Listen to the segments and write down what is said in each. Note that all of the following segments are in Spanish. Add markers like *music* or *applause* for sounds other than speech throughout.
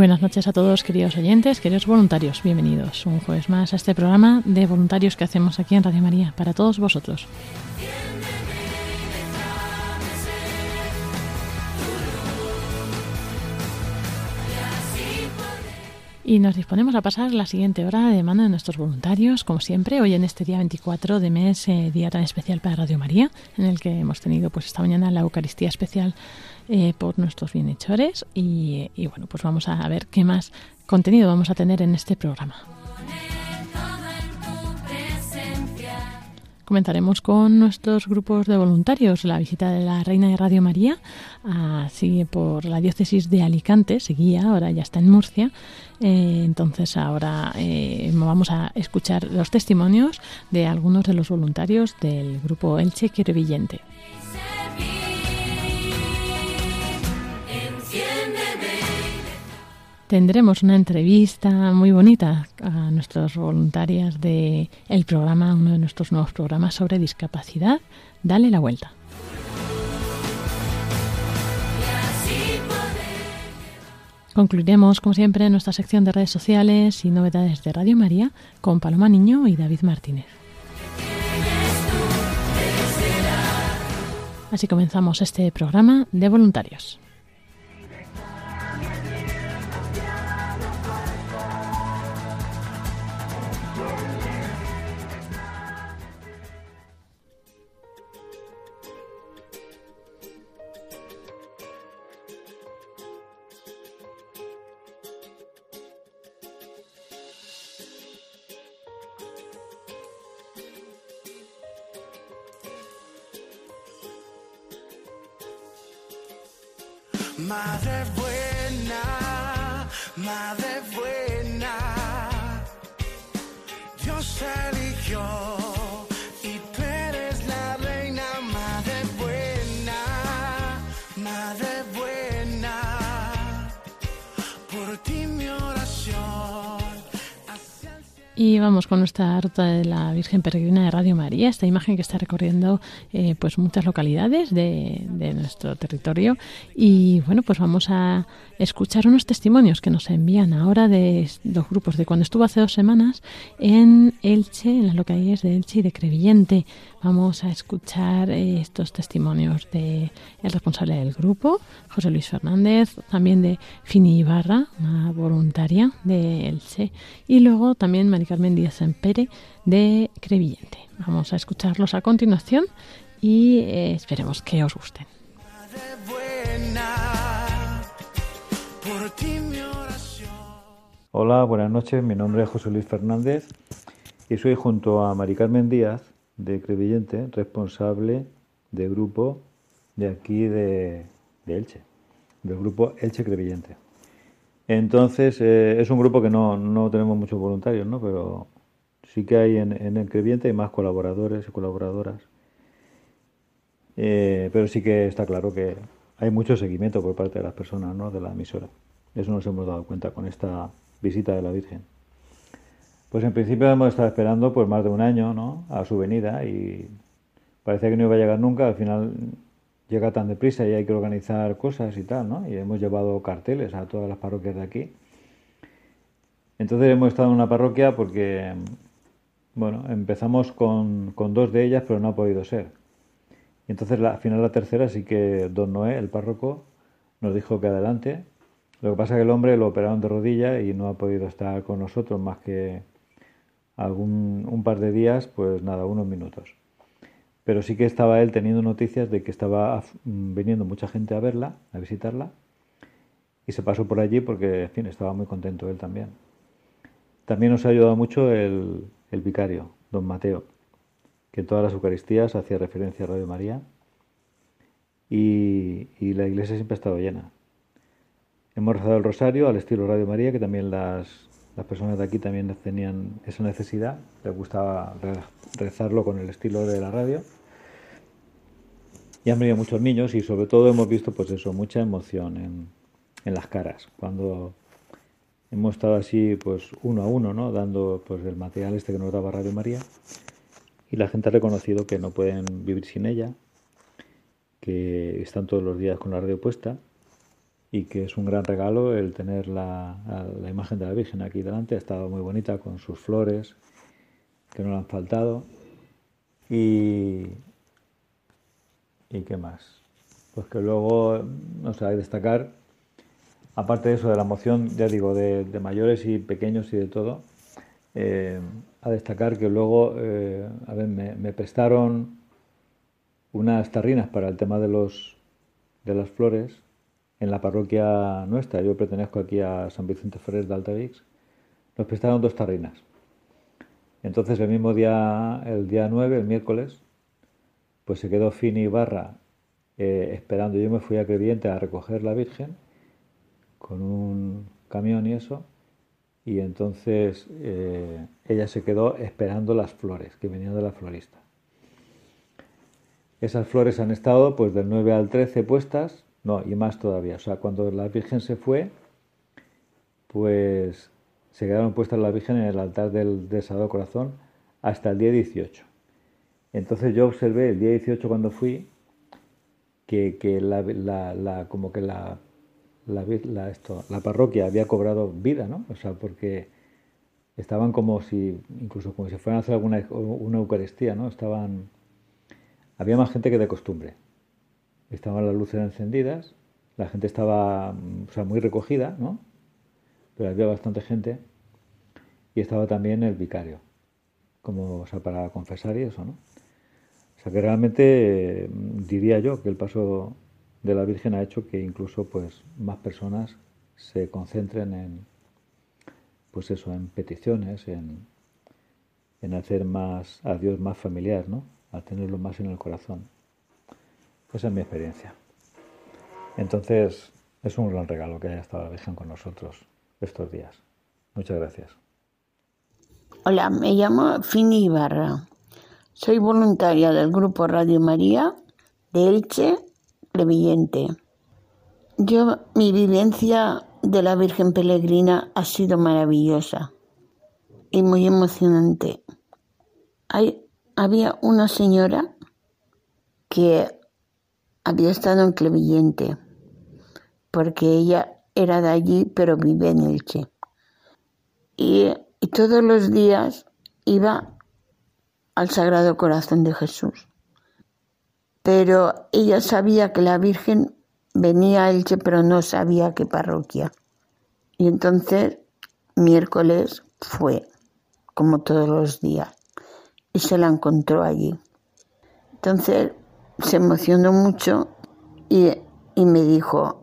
Buenas noches a todos, queridos oyentes, queridos voluntarios. Bienvenidos un jueves más a este programa de voluntarios que hacemos aquí en Radio María para todos vosotros. Y nos disponemos a pasar la siguiente hora de mano de nuestros voluntarios, como siempre, hoy en este día 24 de mes, eh, día tan especial para Radio María, en el que hemos tenido pues esta mañana la Eucaristía especial eh, por nuestros bienhechores y, bueno, pues vamos a ver qué más contenido vamos a tener en este programa. Comenzaremos con nuestros grupos de voluntarios la visita de la Reina de Radio María, así por la diócesis de Alicante, seguía, ahora ya está en Murcia. Eh, entonces ahora eh, vamos a escuchar los testimonios de algunos de los voluntarios del grupo Elche Querevillente. Tendremos una entrevista muy bonita a nuestras voluntarias de el programa, uno de nuestros nuevos programas sobre discapacidad. Dale la vuelta. Concluiremos, como siempre, nuestra sección de redes sociales y novedades de Radio María con Paloma Niño y David Martínez. Así comenzamos este programa de voluntarios. Madre buena, Y vamos con nuestra ruta de la Virgen Peregrina de Radio María, esta imagen que está recorriendo eh, pues muchas localidades de, de nuestro territorio. Y bueno, pues vamos a escuchar unos testimonios que nos envían ahora de dos grupos de cuando estuvo hace dos semanas en Elche, en las localidades de Elche y de Crevillente. Vamos a escuchar eh, estos testimonios de el responsable del grupo, José Luis Fernández, también de Fini Ibarra, una voluntaria de Elche, y luego también Mari Carmen Díaz Empere de Crevillente. Vamos a escucharlos a continuación y eh, esperemos que os gusten. Hola, buenas noches. Mi nombre es José Luis Fernández y soy junto a Mari Carmen Díaz de Crevillente, responsable de grupo de aquí de, de Elche, del grupo Elche Crevillente. Entonces, eh, es un grupo que no, no tenemos muchos voluntarios, ¿no? Pero sí que hay en, en el Crevillente hay más colaboradores y colaboradoras. Eh, pero sí que está claro que hay mucho seguimiento por parte de las personas, ¿no? De la emisora. Eso nos hemos dado cuenta con esta visita de la Virgen. Pues en principio hemos estado esperando pues más de un año, ¿no? A su venida y parecía que no iba a llegar nunca. Al final llega tan deprisa y hay que organizar cosas y tal, ¿no? Y hemos llevado carteles a todas las parroquias de aquí. Entonces hemos estado en una parroquia porque, bueno, empezamos con, con dos de ellas, pero no ha podido ser. Y entonces la, al final la tercera sí que don Noé, el párroco, nos dijo que adelante. Lo que pasa es que el hombre lo operaron de rodilla y no ha podido estar con nosotros más que algún un par de días, pues nada, unos minutos. Pero sí que estaba él teniendo noticias de que estaba mm, viniendo mucha gente a verla, a visitarla, y se pasó por allí porque, en fin, estaba muy contento él también. También nos ha ayudado mucho el, el vicario, don Mateo, que en todas las Eucaristías hacía referencia a Radio María y, y la iglesia siempre ha estado llena. Hemos rezado el rosario al estilo Radio María, que también las, las personas de aquí también tenían esa necesidad, les gustaba re- rezarlo con el estilo de la radio. Y han venido muchos niños y sobre todo hemos visto pues eso, mucha emoción en, en las caras. Cuando hemos estado así pues uno a uno, ¿no? Dando pues el material este que nos daba Radio María y la gente ha reconocido que no pueden vivir sin ella, que están todos los días con la radio puesta y que es un gran regalo el tener la, la imagen de la Virgen aquí delante. Ha estado muy bonita con sus flores, que no le han faltado. Y, ¿Y qué más? Pues que luego, no sé, hay destacar, aparte de eso, de la moción, ya digo, de, mayores y pequeños y de todo, eh, a destacar que luego, eh, a ver, me, me prestaron unas tarrinas para el tema de los de las flores en la parroquia nuestra. Yo pertenezco aquí a San Vicente Ferrer de Altavix. Nos prestaron dos tarrinas. Entonces el mismo día, el día 9, el miércoles, pues se quedó Fini Barra eh, esperando. Yo me fui a Crevillente a recoger la Virgen con un camión y eso. Y entonces eh, ella se quedó esperando las flores que venían de la florista. Esas flores han estado pues del 9 al 13 puestas, no, y más todavía. O sea, cuando la Virgen se fue, pues se quedaron puestas la Virgen en el altar del, del Sagrado Corazón hasta el día 18. Entonces yo observé el día 18 cuando fui que, que la, la- como que la, la, esto, la parroquia había cobrado vida, ¿no? O sea, porque estaban como si, incluso como si fueran a hacer alguna una Eucaristía, ¿no? Estaban, había más gente que de costumbre. Estaban las luces encendidas, la gente estaba, o sea, muy recogida, ¿no? Pero había bastante gente y estaba también el vicario, como, o sea, para confesar y eso, ¿no? O sea que realmente eh, diría yo que el paso de la Virgen ha hecho que incluso pues más personas se concentren en pues eso, en peticiones, en, en hacer más a Dios más familiar, ¿no? A tenerlo más en el corazón. Esa es mi experiencia. Entonces, es un gran regalo que haya estado la Virgen con nosotros estos días. Muchas gracias. Hola, me llamo Fini Ibarra. Soy voluntaria del grupo Radio María de Elche, Crevillente. Yo, mi vivencia de la Virgen Peregrina ha sido maravillosa y muy emocionante. Hay, había una señora que había estado en Crevillente porque ella era de allí pero vive en Elche. Y, y todos los días iba al Sagrado Corazón de Jesús. Pero ella sabía que la Virgen venía a Elche, pero no sabía qué parroquia. Y entonces, miércoles fue, como todos los días, y se la encontró allí. Entonces, se emocionó mucho y, y me dijo,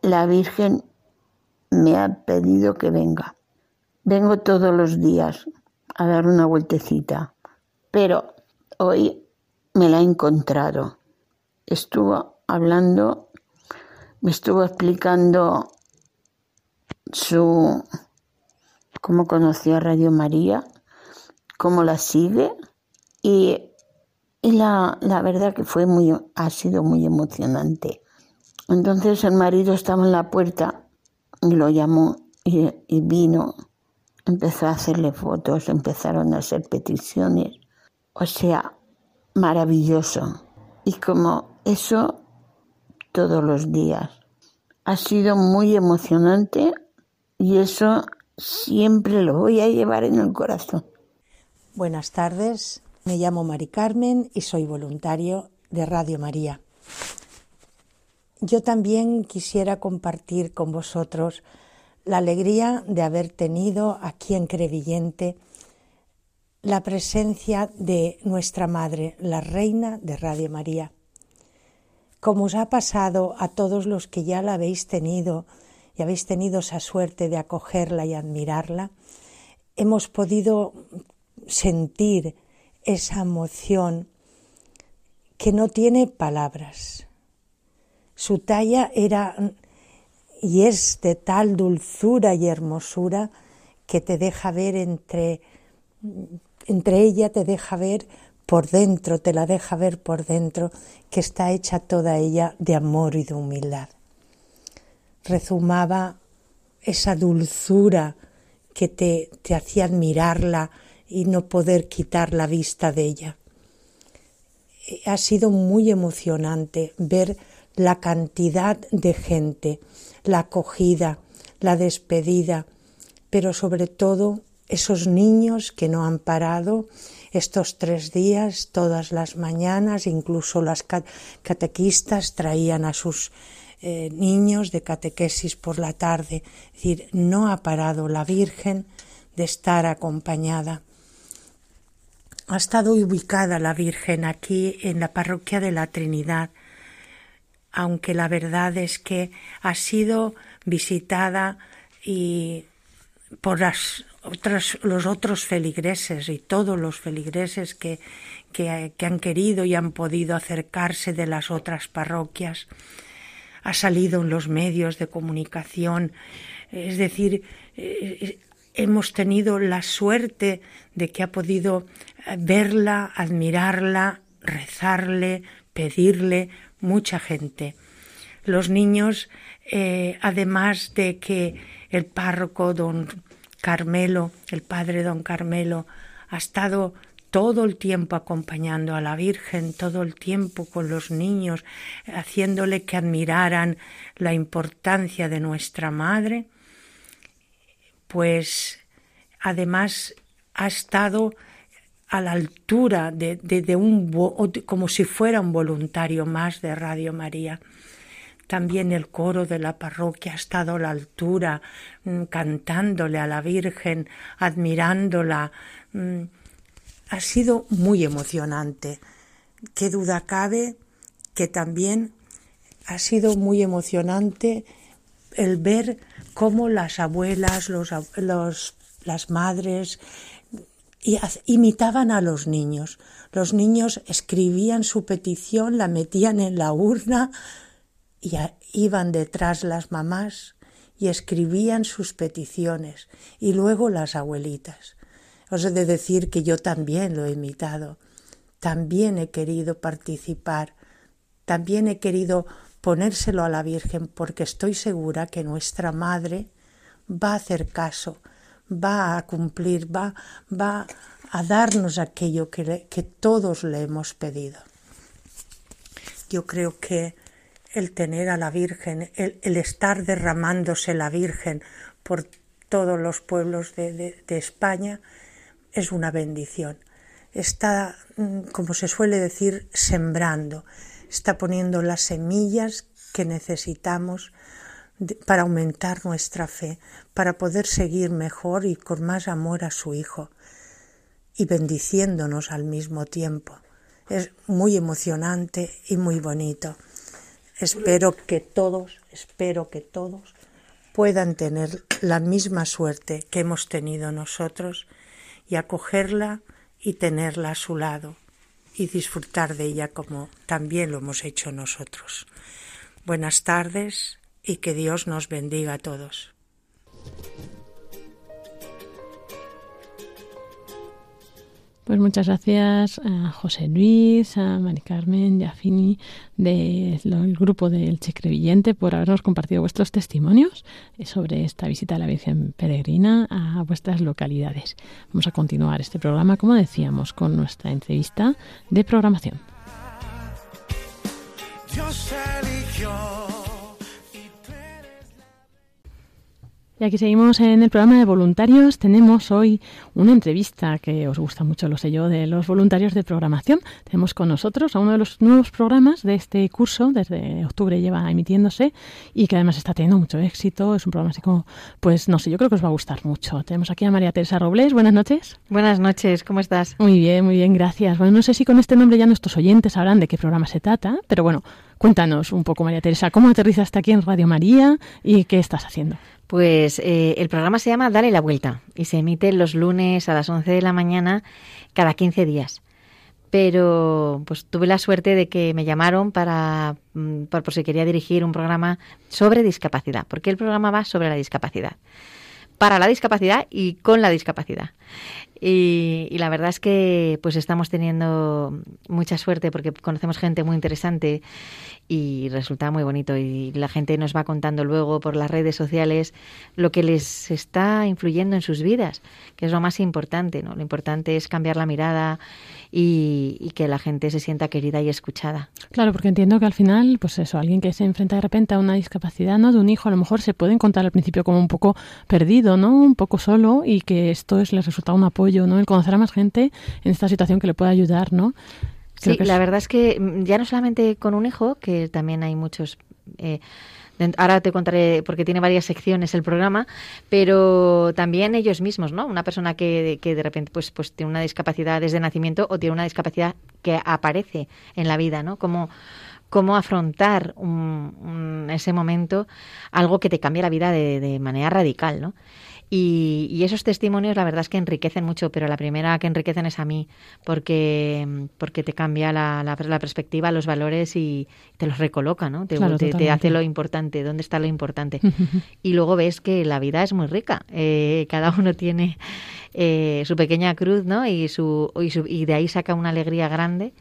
la Virgen me ha pedido que venga. Vengo todos los días a dar una vueltecita, pero hoy me la he encontrado. Estuvo hablando, me estuvo explicando su cómo conoció a Radio María, cómo la sigue y, y la, la verdad que fue muy, ha sido muy emocionante. Entonces el marido estaba en la puerta y lo llamó y, y vino empezó a hacerle fotos, empezaron a hacer peticiones. O sea, maravilloso. Y como eso todos los días. Ha sido muy emocionante y eso siempre lo voy a llevar en el corazón. Buenas tardes, me llamo Mari Carmen y soy voluntario de Radio María. Yo también quisiera compartir con vosotros la alegría de haber tenido aquí en Crevillente la presencia de nuestra Madre, la Reina de Radio María. Como os ha pasado a todos los que ya la habéis tenido y habéis tenido esa suerte de acogerla y admirarla, hemos podido sentir esa emoción que no tiene palabras. Su talla era y es de tal dulzura y hermosura que te deja ver entre, entre ella, te deja ver por dentro, te la deja ver por dentro, que está hecha toda ella de amor y de humildad. Rezumaba esa dulzura que te, te hacía admirarla y no poder quitar la vista de ella. Ha sido muy emocionante ver la cantidad de gente, la acogida, la despedida, pero sobre todo esos niños que no han parado estos tres días, todas las mañanas, incluso las catequistas traían a sus eh, niños de catequesis por la tarde. Es decir, no ha parado la Virgen de estar acompañada. Ha estado ubicada la Virgen aquí en la parroquia de la Trinidad, aunque la verdad es que ha sido visitada y por las otras, los otros feligreses y todos los feligreses que, que, han querido y han podido acercarse de las otras parroquias. Ha salido en los medios de comunicación, es decir, eh, hemos tenido la suerte de que ha podido verla, admirarla, rezarle, pedirle mucha gente. Los niños, eh, además de que el párroco don Carmelo, el padre don Carmelo, ha estado todo el tiempo acompañando a la Virgen, todo el tiempo con los niños, haciéndole que admiraran la importancia de nuestra Madre, pues además ha estado a la altura de, de, un como si fuera un voluntario más de Radio María. También el coro de la parroquia ha estado a la altura, mm, cantándole a la Virgen, admirándola. Mm, ha sido muy emocionante. Qué duda cabe que también ha sido muy emocionante el ver cómo las abuelas, los, los, las madres, imitaban a los niños. Los niños escribían su petición, la metían en la urna y iban detrás las mamás y escribían sus peticiones y luego las abuelitas. Os he de decir que yo también lo he imitado, también he querido participar, también he querido ponérselo a la Virgen porque estoy segura que nuestra Madre va a hacer caso, va a cumplir, va, va a darnos aquello que, que todos le hemos pedido. Yo creo que el tener a la Virgen, el, estar derramándose la Virgen por todos los pueblos de España, es una bendición. Está, mm, como se suele decir, sembrando, está poniendo las semillas que necesitamos para aumentar nuestra fe, para poder seguir mejor y con más amor a su Hijo y bendiciéndonos al mismo tiempo. Es muy emocionante y muy bonito. Espero que todos, espero que todos puedan tener la misma suerte que hemos tenido nosotros y acogerla y tenerla a su lado y disfrutar de ella como también lo hemos hecho nosotros. Buenas tardes y que Dios nos bendiga a todos. Pues muchas gracias a José Luis, a Mari Carmen y Fini del grupo del Checrevillente por habernos compartido vuestros testimonios sobre esta visita a la Virgen Peregrina a vuestras localidades. Vamos a continuar este programa, como decíamos, con nuestra entrevista de programación. Y aquí seguimos en el programa de voluntarios. Tenemos hoy una entrevista que os gusta mucho, lo sé yo, de los voluntarios de programación. Tenemos con nosotros a uno de los nuevos programas de este curso, desde octubre lleva emitiéndose y que además está teniendo mucho éxito. Es un programa así como, pues no sé, yo creo que os va a gustar mucho. Tenemos aquí a María Teresa Robles. Buenas noches. Buenas noches, ¿cómo estás? Muy bien, muy bien, gracias. Bueno, no sé si con este nombre ya nuestros oyentes sabrán de qué programa se trata, pero bueno, cuéntanos un poco, María Teresa, ¿cómo aterrizaste aquí en Radio María y qué estás haciendo? Pues eh, el programa se llama Dale la Vuelta y se emite los lunes a las 11 de la mañana cada 15 días. Pero pues tuve la suerte de que me llamaron para mm, por, por si quería dirigir un programa sobre discapacidad, porque el programa va sobre la discapacidad. Para la discapacidad y con la discapacidad. Y, y, la verdad es que pues estamos teniendo mucha suerte porque conocemos gente muy interesante y resulta muy bonito y la gente nos va contando luego por las redes sociales lo que les está influyendo en sus vidas, que es lo más importante, ¿no? Lo importante es cambiar la mirada y, y que la gente se sienta querida y escuchada. Claro, porque entiendo que al final, pues eso, alguien que se enfrenta de repente a una discapacidad, ¿no? De un hijo, a lo mejor se puede encontrar al principio como un poco perdido, ¿no? Un poco solo y que esto es, les resulta un apoyo ¿no? El conocer a más gente en esta situación que le pueda ayudar, ¿no? Creo sí, la es... verdad es que mm, ya no solamente con un hijo, que también hay muchos... Eh, ahora te contaré porque tiene varias secciones el programa, pero también ellos mismos, ¿no? Una persona que, que de repente pues, pues tiene una discapacidad desde nacimiento o tiene una discapacidad que aparece en la vida, ¿no? Como cómo afrontar un, un, ese momento, algo que te cambia la vida de, de manera radical, ¿no? Y, y, esos testimonios la verdad es que enriquecen mucho, pero la primera que enriquecen es a mí, porque, porque te cambia la, la, la perspectiva, los valores y te los recoloca, ¿no? Te, claro, te, te, hace lo importante, dónde está lo importante. *laughs* y luego ves que la vida es muy rica, eh, cada uno tiene eh, su pequeña cruz, ¿no? Y, su, y, su, y de ahí saca una alegría grande.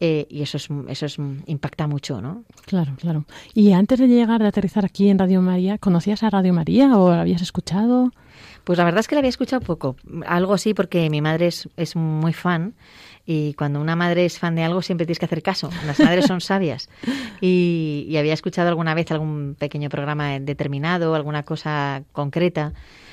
Eh, y eso es, eso es impacta mucho, ¿no? Claro, claro. Y antes de llegar, de aterrizar aquí en Radio María, ¿conocías a Radio María o la habías escuchado? Pues la verdad es que la había escuchado poco. Algo sí, porque mi madre es, es muy fan. Y cuando una madre es fan de algo, siempre tienes que hacer caso. Las madres son sabias. *laughs* Y, y había escuchado alguna vez algún pequeño programa determinado, alguna cosa concreta.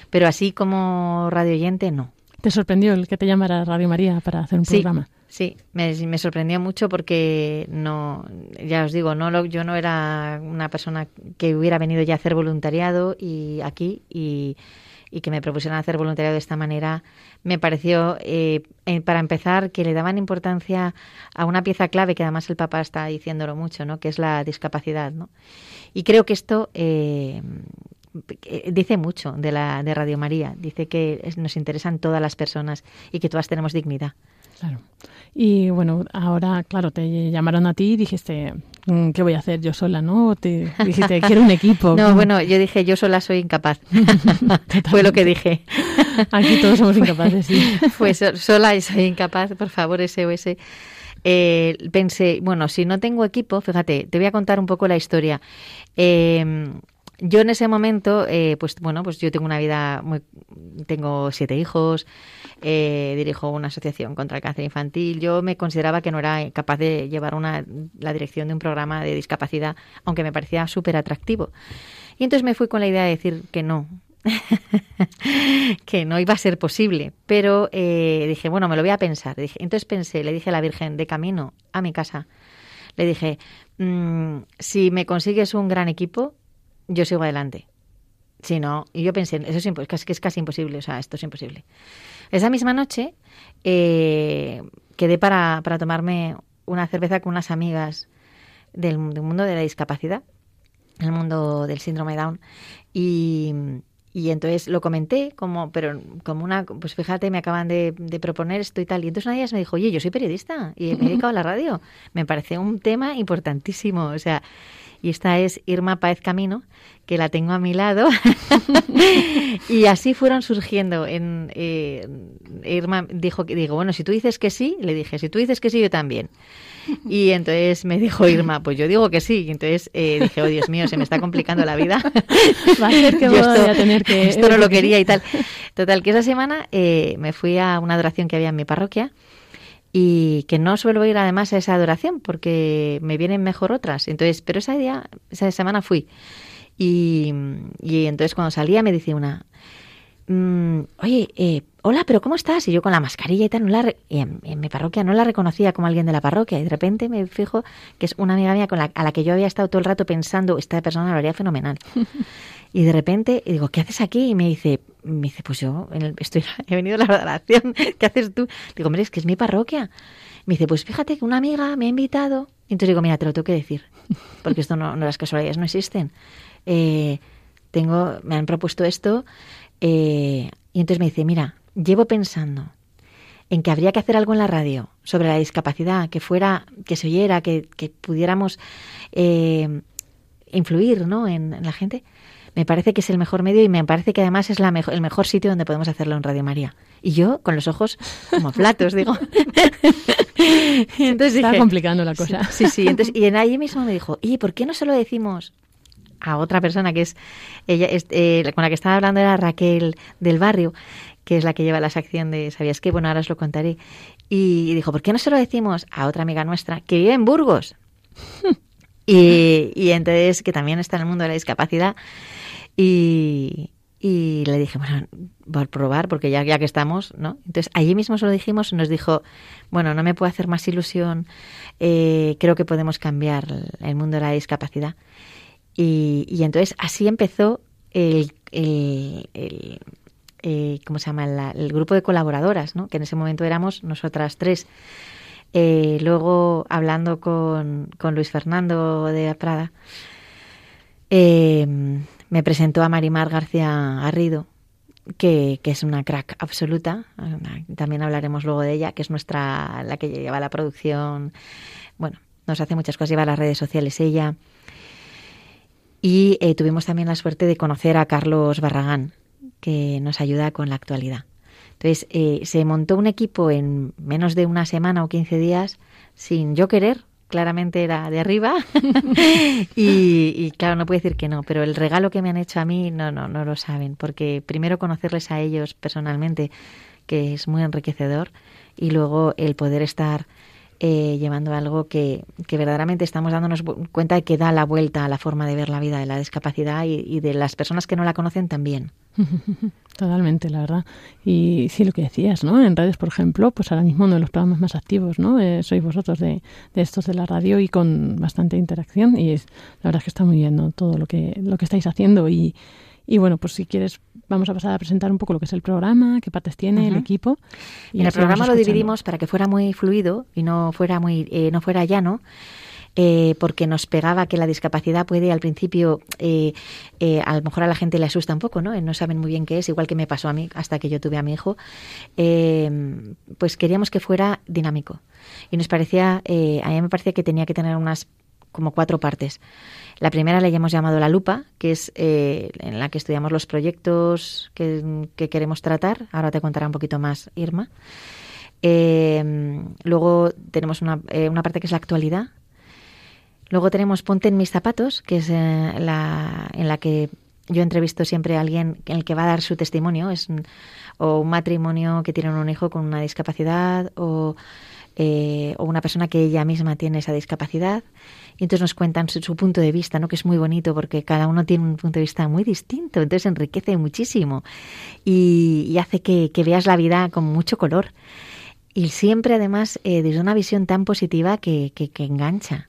Pero así como radio oyente, no. ¿Te sorprendió el que te llamara Radio María para hacer un sí, programa? Sí, me, me, sorprendió mucho porque no, ya os digo, no lo, yo no era una persona que hubiera venido ya a hacer voluntariado y aquí y, y que me propusieran hacer voluntariado de esta manera, me pareció, eh, para empezar, que le daban importancia a una pieza clave que además el Papa está diciéndolo mucho, ¿no? que es la discapacidad. ¿no? Y creo que esto eh, dice mucho de, la, de Radio María, dice que nos interesan todas las personas y que todas tenemos dignidad. Claro. Y bueno, ahora, claro, te llamaron a ti y dijiste, mm, ¿qué voy a hacer yo sola? ¿No? Te dijiste, quiero un equipo. *laughs* no, bueno, yo dije, yo sola soy incapaz. *laughs* Fue lo que dije. Aquí todos somos *laughs* incapaces, sí. Fue sola y soy incapaz, por favor, SOS. Eh, pensé, bueno, si no tengo equipo, fíjate, te voy a contar un poco la historia. Eh, yo en ese momento, eh, pues bueno, pues yo tengo una vida muy, tengo siete hijos, eh, dirijo una asociación contra el cáncer infantil. Yo me consideraba que no era capaz de llevar una, la dirección de un programa de discapacidad, aunque me parecía súper atractivo. Y entonces me fui con la idea de decir que no, *laughs* que no iba a ser posible. Pero eh, dije, bueno, me lo voy a pensar. Entonces pensé, le dije a la Virgen de camino a mi casa, le dije, mmm, si me consigues un gran equipo, yo sigo adelante. Si no, y yo pensé, eso es, que es casi imposible, o sea, esto es imposible. Esa misma noche eh, quedé para, para, tomarme una cerveza con unas amigas del, del, mundo de la discapacidad, el mundo del síndrome Down, y, y entonces lo comenté como, pero como una, pues fíjate, me acaban de, de, proponer esto y tal. Y entonces una de ellas me dijo, oye, yo soy periodista y me he dedicado a la radio. Me parece un tema importantísimo, o sea, y esta es Irma Paez Camino, que la tengo a mi lado. *laughs* y así fueron surgiendo. En, eh, Irma dijo que, digo, bueno, si tú dices que sí, le dije, si tú dices que sí, yo también. Y entonces me dijo Irma, pues yo digo que sí. Y entonces eh, dije, oh Dios mío, se me está complicando la vida. *laughs* Va a ser que voy esto, a tener que... Esto no lo quería y tal. Total, que esa semana eh, me fui a una adoración que había en mi parroquia y que no suelo ir además a esa adoración porque me vienen mejor otras. Entonces, pero ese día, esa semana fui Y, y entonces cuando salía me decía una, mm, oye, eh, hola, pero ¿cómo estás? Y yo con la mascarilla y tal, no la re- y en, en mi parroquia no la reconocía como alguien de la parroquia. Y de repente me fijo que es una amiga mía con la, a la que yo había estado todo el rato pensando, esta persona lo haría fenomenal. *laughs* Y de repente y digo, ¿qué haces aquí? Y me dice, me dice, pues yo en el- estoy, *laughs* he venido a la oración, *laughs* ¿qué haces tú? Digo, hombre, es que es mi parroquia. Me dice, pues fíjate que una amiga me ha invitado. Y entonces digo, mira, te lo tengo que decir, *laughs* porque esto no, no las casualidades no existen. Eh, tengo, me han propuesto esto, eh, y entonces me dice, mira, llevo pensando en que habría que hacer algo en la radio sobre la discapacidad, que fuera, que se oyera, que, que pudiéramos eh, influir ¿no? en, en la gente. Me parece que es el mejor medio y me parece que además es la mejo- el mejor sitio donde podemos hacerlo en Radio María. Y yo, con los ojos como platos, digo. *laughs* Entonces Está dije- complicando la cosa. Sí, sí. Entonces, y en ahí mismo me dijo, ¿y por qué no se lo decimos a otra persona que es ella es, eh, con la que estaba hablando era Raquel del barrio, que es la que lleva la sección de ¿sabías qué? Bueno, ahora os lo contaré. Y dijo, ¿por qué no se lo decimos a otra amiga nuestra que vive en Burgos? *laughs* y, y entonces, que también está en el mundo de la discapacidad. Y, le dije, bueno, por probar, porque ya, ya que estamos, ¿no? Entonces, allí mismo se lo dijimos y nos dijo, bueno, no me puedo hacer más ilusión, eh, creo que podemos cambiar el mundo de la discapacidad. Y, y entonces así empezó el, el, eh, ¿cómo se llama? La- el grupo de colaboradoras, ¿no? Que en ese momento éramos nosotras tres. Eh, luego, hablando con, con Luis Fernando de Prada, eh, me presentó a Marimar García Garrido, que, que es una crack absoluta. También hablaremos luego de ella, que es nuestra, la que lleva la producción. Bueno, nos hace muchas cosas, lleva las redes sociales ella. Y eh, tuvimos también la suerte de conocer a Carlos Barragán, que nos ayuda con la actualidad. Entonces, eh, se montó un equipo en menos de una semana o 15 días sin yo querer, claramente era de arriba. *laughs* y, y, claro, no puedo decir que no, pero el regalo que me han hecho a mí no, no, no lo saben, porque primero conocerles a ellos personalmente, que es muy enriquecedor, y luego el poder estar eh, llevando algo que, que verdaderamente estamos dándonos cuenta de que da la vuelta a la forma de ver la vida de la discapacidad y, de las personas que no la conocen también. *laughs* Totalmente, la verdad. Y sí, lo que decías, ¿no? En redes, por ejemplo, pues ahora mismo uno de los programas más activos, ¿no? Eh, sois vosotros de, de estos de la radio y con bastante interacción. Y es, la verdad es que está muy bien. Todo lo que, lo que estáis haciendo. Y, y bueno, pues si quieres, vamos a pasar a presentar un poco lo que es el programa, qué partes tiene el Ujú. equipo. y En el programa lo dividimos para que fuera muy fluido y no fuera muy eh, no fuera llano. eh, porque nos pegaba que la discapacidad puede al principio, eh, eh, a lo mejor a la gente le asusta un poco, ¿no? No saben muy bien qué es, igual que me pasó a mí hasta que yo tuve a mi hijo. Eh, pues queríamos que fuera dinámico. Y nos parecía, eh, a mí me parecía que tenía que tener unas como cuatro partes. La primera le hemos llamado la lupa, que es eh, en la que estudiamos los proyectos que, que queremos tratar. Ahora te contará un poquito más Irma. Eh, luego tenemos una, eh, una parte que es la actualidad. Luego tenemos Ponte en mis zapatos, que es eh, la, en la que yo entrevisto siempre a alguien en el que va a dar su testimonio. Es un- o un matrimonio que tiene un hijo con una discapacidad o, eh, o una persona que ella misma tiene esa discapacidad. Y entonces nos cuentan su, punto de vista, ¿no? que es muy bonito porque cada uno tiene un punto de vista muy distinto. Entonces enriquece muchísimo y, hace que, que veas la vida con mucho color. Y siempre, además, eh, desde una visión tan positiva que, que, que engancha.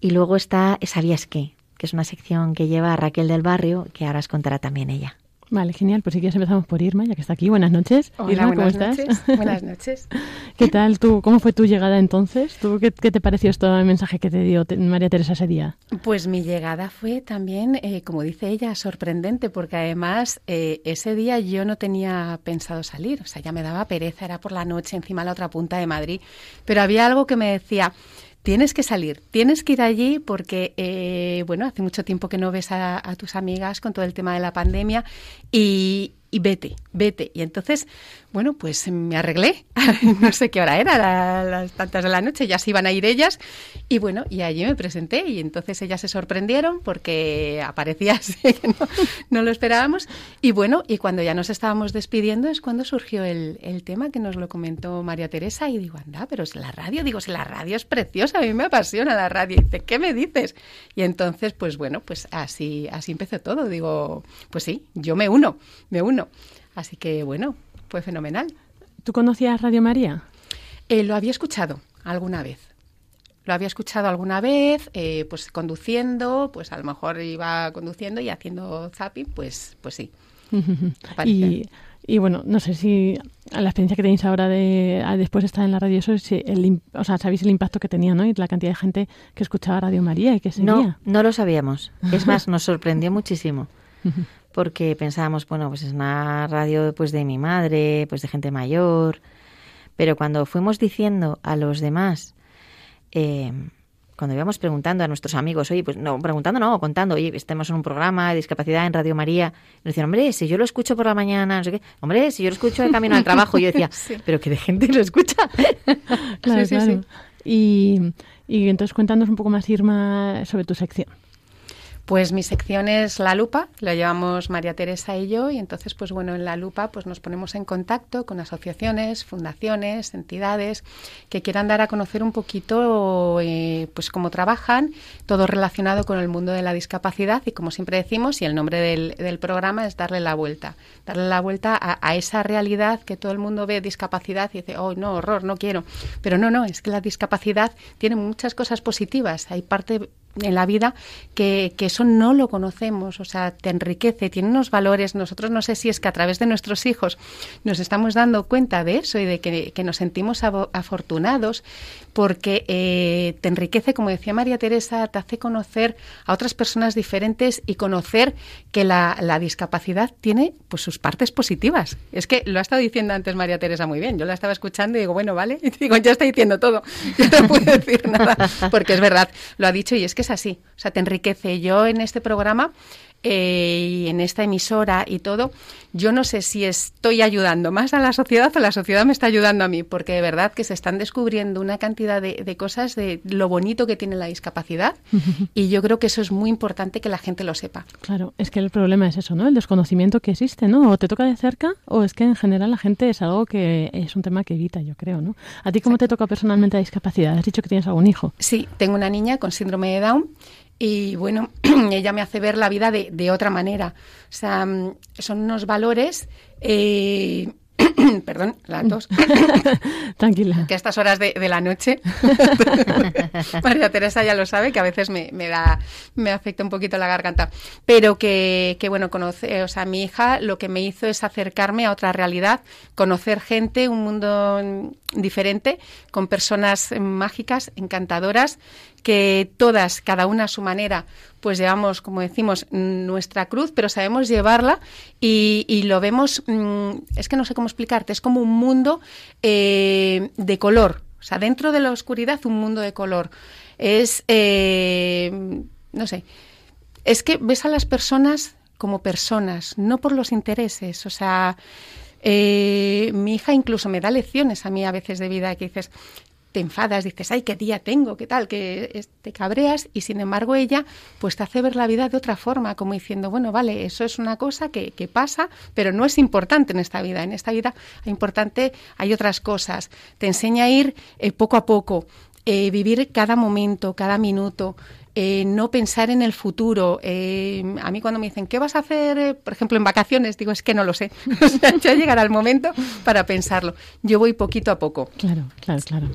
Y luego está ¿Sabías qué? que es una sección que lleva Raquel del Barrio, que ahora os contará también ella. Vale, genial. Pues si quieres empezamos por Irma, ya que está aquí. Buenas noches. Hola, Irma, ¿cómo buenas estás? noches. Buenas *laughs* noches. ¿Qué tal tú? ¿Cómo fue tu llegada entonces? ¿Tú, qué, qué te pareció esto el mensaje que te dio te- María Teresa ese día? Pues mi llegada fue también, eh, como dice ella, sorprendente, porque además eh, ese día yo no tenía pensado salir, o sea, ya me daba pereza, era por la noche, encima a la otra punta de Madrid, pero había algo que me decía, tienes que salir, tienes que ir allí porque, eh, bueno, hace mucho tiempo que no ves a, a tus amigas con todo el tema de la pandemia y, y vete, vete. Y entonces, bueno, pues me arreglé, *laughs* no sé qué hora era, la- las tantas de la noche, ya se iban a ir ellas, y bueno, y allí me presenté, y entonces ellas se sorprendieron porque aparecía *laughs* así, que no, no lo esperábamos, y bueno, y cuando ya nos estábamos despidiendo es cuando surgió el, el tema que nos lo comentó María Teresa, y digo, anda, pero es la radio, digo, si la radio es preciosa, a mí me apasiona la radio, y dice, ¿qué me dices? Y entonces, pues bueno, pues así, así empezó todo, digo, pues sí, yo me uno, me uno. Así que bueno, fue fenomenal. ¿Tú conocías Radio María? Eh, lo había escuchado alguna vez. Lo había escuchado alguna vez, eh, pues conduciendo, pues a lo mejor iba conduciendo y haciendo zapping, pues, pues sí. *laughs* Y, y bueno, no sé si a la experiencia que tenéis ahora de a después de estar en la radio, eso, si el, o sea, sabéis el impacto que tenía, ¿no? Y la cantidad de gente que escuchaba Radio María y que seguía. No, no lo sabíamos. Es más, nos sorprendió muchísimo. *laughs* Porque pensábamos, bueno, pues es una radio pues de mi madre, pues de gente mayor. Pero cuando fuimos diciendo a los demás, eh, cuando íbamos preguntando a nuestros amigos, oye, pues no, preguntando no, contando, oye, estamos en un programa de discapacidad en Radio María, nos decían, hombre, si yo lo escucho por la mañana, no sé qué, hombre, si yo lo escucho de camino al trabajo, yo decía, *laughs* pero que de gente lo escucha. Claro, *laughs* Sí, sí, claro. sí. Y, y entonces cuéntanos un poco más, Irma, sobre tu sección. Pues mi sección es La Lupa, lo llevamos María Teresa y yo, y entonces, pues bueno, en La Lupa pues nos ponemos en contacto con asociaciones, fundaciones, entidades que quieran dar a conocer un poquito eh, pues cómo trabajan, todo relacionado con el mundo de la discapacidad y como siempre decimos, y el nombre del, del programa es darle la vuelta, darle la vuelta a, a esa realidad que todo el mundo ve discapacidad y dice, oh, no, horror, no quiero. Pero no, no, es que la discapacidad tiene muchas cosas positivas, hay parte en la vida que, que eso no lo conocemos, o sea, te enriquece, tiene unos valores. Nosotros no sé si es que a través de nuestros hijos nos estamos dando cuenta de eso y de que, que nos sentimos afortunados porque eh, te enriquece, como decía María Teresa, te hace conocer a otras personas diferentes y conocer que la, la discapacidad tiene pues sus partes positivas. Es que lo ha estado diciendo antes María Teresa muy bien. Yo la estaba escuchando y digo, bueno, vale, *laughs* y digo, ya está diciendo todo. *laughs* Yo no puedo decir nada, porque es verdad, lo ha dicho y es que es así. O sea, te enriquece. Yo en este programa eh, y en esta emisora y todo, yo no sé si estoy ayudando más a la sociedad o la sociedad me está ayudando a mí, porque de verdad que se están descubriendo una cantidad de, de cosas de lo bonito que tiene la discapacidad *laughs* y yo creo que eso es muy importante que la gente lo sepa. Claro, es que el problema es eso, ¿no? El desconocimiento que existe, ¿no? O te toca de cerca o es que en general la gente es algo que es un tema que evita, yo creo, ¿no? ¿A ti cómo te toca personalmente la discapacidad? Has dicho que tienes algún hijo. Sí, tengo una niña con síndrome de Down y bueno, *clears throat* ella me hace ver la vida de, de otra manera. O sea, mm, son unos valores, eh, *clears throat* perdón, la tos, *laughs* Tranquila. que a estas horas de, de la noche, *laughs* María Teresa ya lo sabe, que a veces me, me da, me afecta un poquito la garganta, pero que, que bueno, conoce, o sea, mi hija lo que me hizo es acercarme a otra realidad, conocer gente, un mundo mm, diferente, con personas eh, mágicas, encantadoras, que todas, cada una a su manera, pues llevamos, como decimos, nuestra cruz, pero sabemos llevarla y, y lo vemos, mm, es que no sé cómo explicarte, es como un mundo eh, de color, o sea, dentro de la oscuridad un mundo de color. Es, eh, no sé, es que ves a las personas como personas, no por los intereses, o sea, eh, mi hija incluso me da lecciones a mí a veces de vida que dices, te enfadas, dices, ay, qué día tengo, qué tal, que te cabreas y sin embargo ella pues te hace ver la vida de otra forma, como diciendo, bueno, vale, eso es una cosa que, que pasa, pero no es importante en esta vida, en esta vida importante, hay otras cosas, te enseña a ir eh, poco a poco, eh, vivir cada momento, cada minuto, eh, no pensar en el futuro. Eh, a mí cuando me dicen, ¿qué vas a hacer, por ejemplo, en vacaciones? Digo, es que no lo sé. *laughs* Ya llegará el momento para pensarlo. Yo voy poquito a poco. Claro, claro, claro.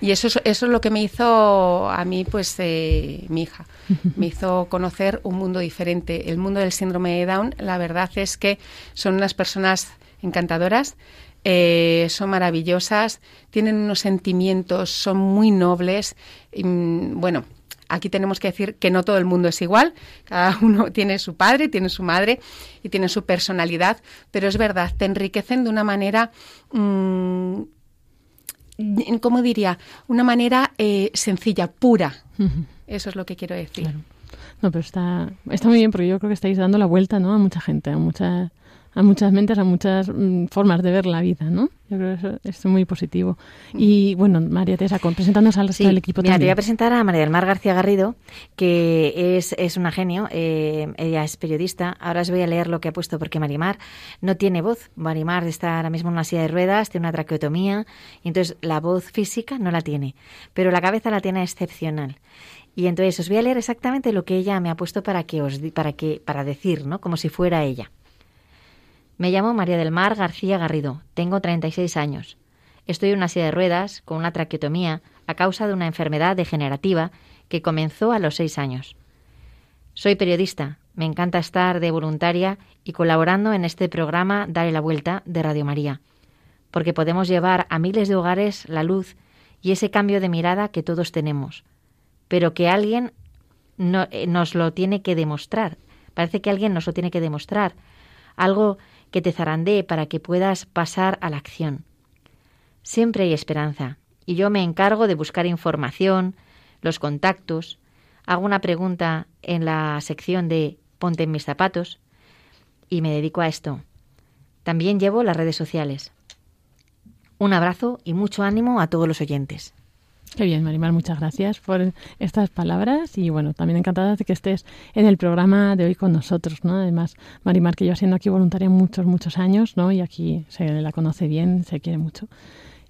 Y eso es, eso es lo que me hizo a mí, pues, eh, mi hija. *laughs* Me hizo conocer un mundo diferente. El mundo del síndrome de Down, la verdad es que son unas personas encantadoras, eh, son maravillosas, tienen unos sentimientos, son muy nobles. y, mm, bueno, aquí tenemos que decir que no todo el mundo es igual, cada *laughs* uno tiene su padre, tiene su madre y tiene su personalidad, pero es verdad, te enriquecen de una manera... mm, ¿cómo diría? Una manera eh, sencilla, pura. Eso es lo que quiero decir. No, pero está, está muy bien porque yo creo que estáis dando la vuelta ¿no? a mucha gente, a mucha, a muchas mentes, a muchas mm, formas de ver la vida, ¿no? Yo creo que eso es muy positivo. Y bueno, María Teresa, preséntanos al resto Sí, del equipo mira, te voy también. a presentar a María del Mar García Garrido, que es, es una genio, eh, ella es periodista. Ahora os voy a leer lo que ha puesto, porque Marimar no tiene voz. Marimar está ahora mismo en una silla de ruedas, tiene una traqueotomía, y entonces la voz física no la tiene, pero la cabeza la tiene excepcional. Y entonces os voy a leer exactamente lo que ella me ha puesto para que os di- para que para decir, ¿no? Como si fuera ella. Me llamo María del Mar García Garrido, tengo 36 años. Estoy en una silla de ruedas con una traqueotomía a causa de una enfermedad degenerativa que comenzó a los 6 años. Soy periodista, me encanta estar de voluntaria y colaborando en este programa Dale la Vuelta de Radio María, porque podemos llevar a miles de hogares la luz y ese cambio de mirada que todos tenemos, pero que alguien no- eh, nos lo tiene que demostrar. Parece que alguien nos lo tiene que demostrar, algo que te zarandee para que puedas pasar a la acción. Siempre hay esperanza, y yo me encargo de buscar información, los contactos, hago una pregunta en la sección de Ponte en mis zapatos y me dedico a esto. También llevo las redes sociales. Un abrazo y mucho ánimo a todos los oyentes. Qué bien, Marimar, muchas gracias por estas palabras y bueno, también encantada de que estés en el programa de hoy con nosotros, ¿no? Además, Marimar, que lleva siendo aquí voluntaria muchos, muchos años, ¿no? Y aquí se la conoce bien, se quiere mucho.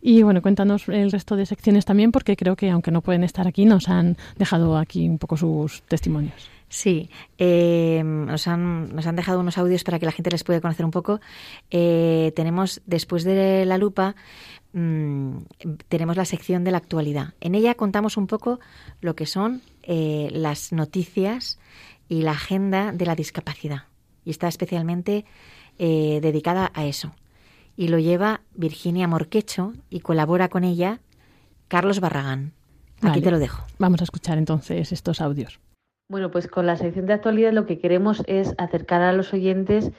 Y bueno, cuéntanos el resto de secciones también, porque creo que aunque no pueden estar aquí, nos han dejado aquí un poco sus testimonios. Sí, eh, nos, han, nos han dejado unos audios para que la gente les pueda conocer un poco. Eh, tenemos, después de la lupa, mm, tenemos la sección de la actualidad. En ella contamos un poco lo que son eh, las noticias y la agenda de la discapacidad. Y está especialmente eh, dedicada a eso. Y lo lleva Virginia Morquecho y colabora con ella Carlos Barragán. Aquí Vale. te lo dejo. Vamos a escuchar entonces estos audios. Bueno, pues con la sección de actualidad lo que queremos es acercar a los oyentes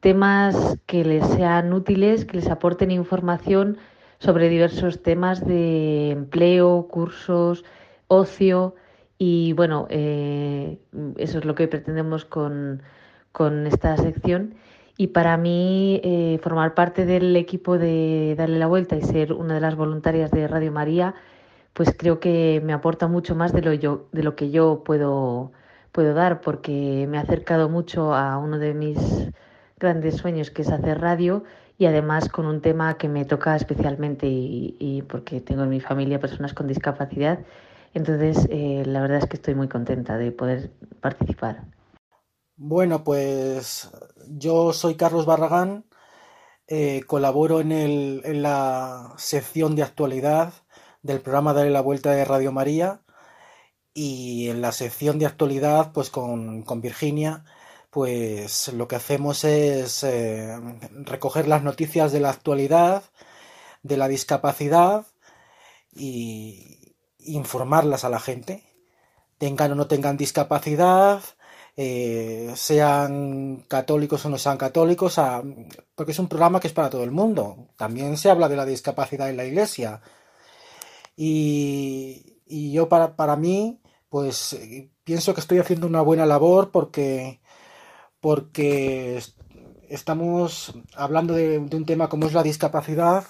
temas que les sean útiles, que les aporten información sobre diversos temas de empleo, cursos, ocio y bueno, eh, eso es lo que pretendemos con, con esta sección. Y para mí, eh, formar parte del equipo de Darle la Vuelta y ser una de las voluntarias de Radio María, pues creo que me aporta mucho más de lo, yo, de lo que yo puedo, puedo dar, porque me ha acercado mucho a uno de mis grandes sueños, que es hacer radio, y además con un tema que me toca especialmente y, porque tengo en mi familia personas con discapacidad. Entonces, eh, la verdad es que estoy muy contenta de poder participar. Bueno, pues yo soy Carlos Barragán, eh, colaboro en, el, en la sección de actualidad del programa Dale la Vuelta de Radio María y en la sección de actualidad, pues con, con Virginia, pues lo que hacemos es eh, recoger las noticias de la actualidad, de la discapacidad y informarlas a la gente, tengan o no tengan discapacidad, eh, sean católicos o no sean católicos, porque es un programa que es para todo el mundo. También se habla de la discapacidad en la iglesia. Y, yo para, para mí, pues eh, pienso que estoy haciendo una buena labor porque, porque est- estamos hablando de, un tema como es la discapacidad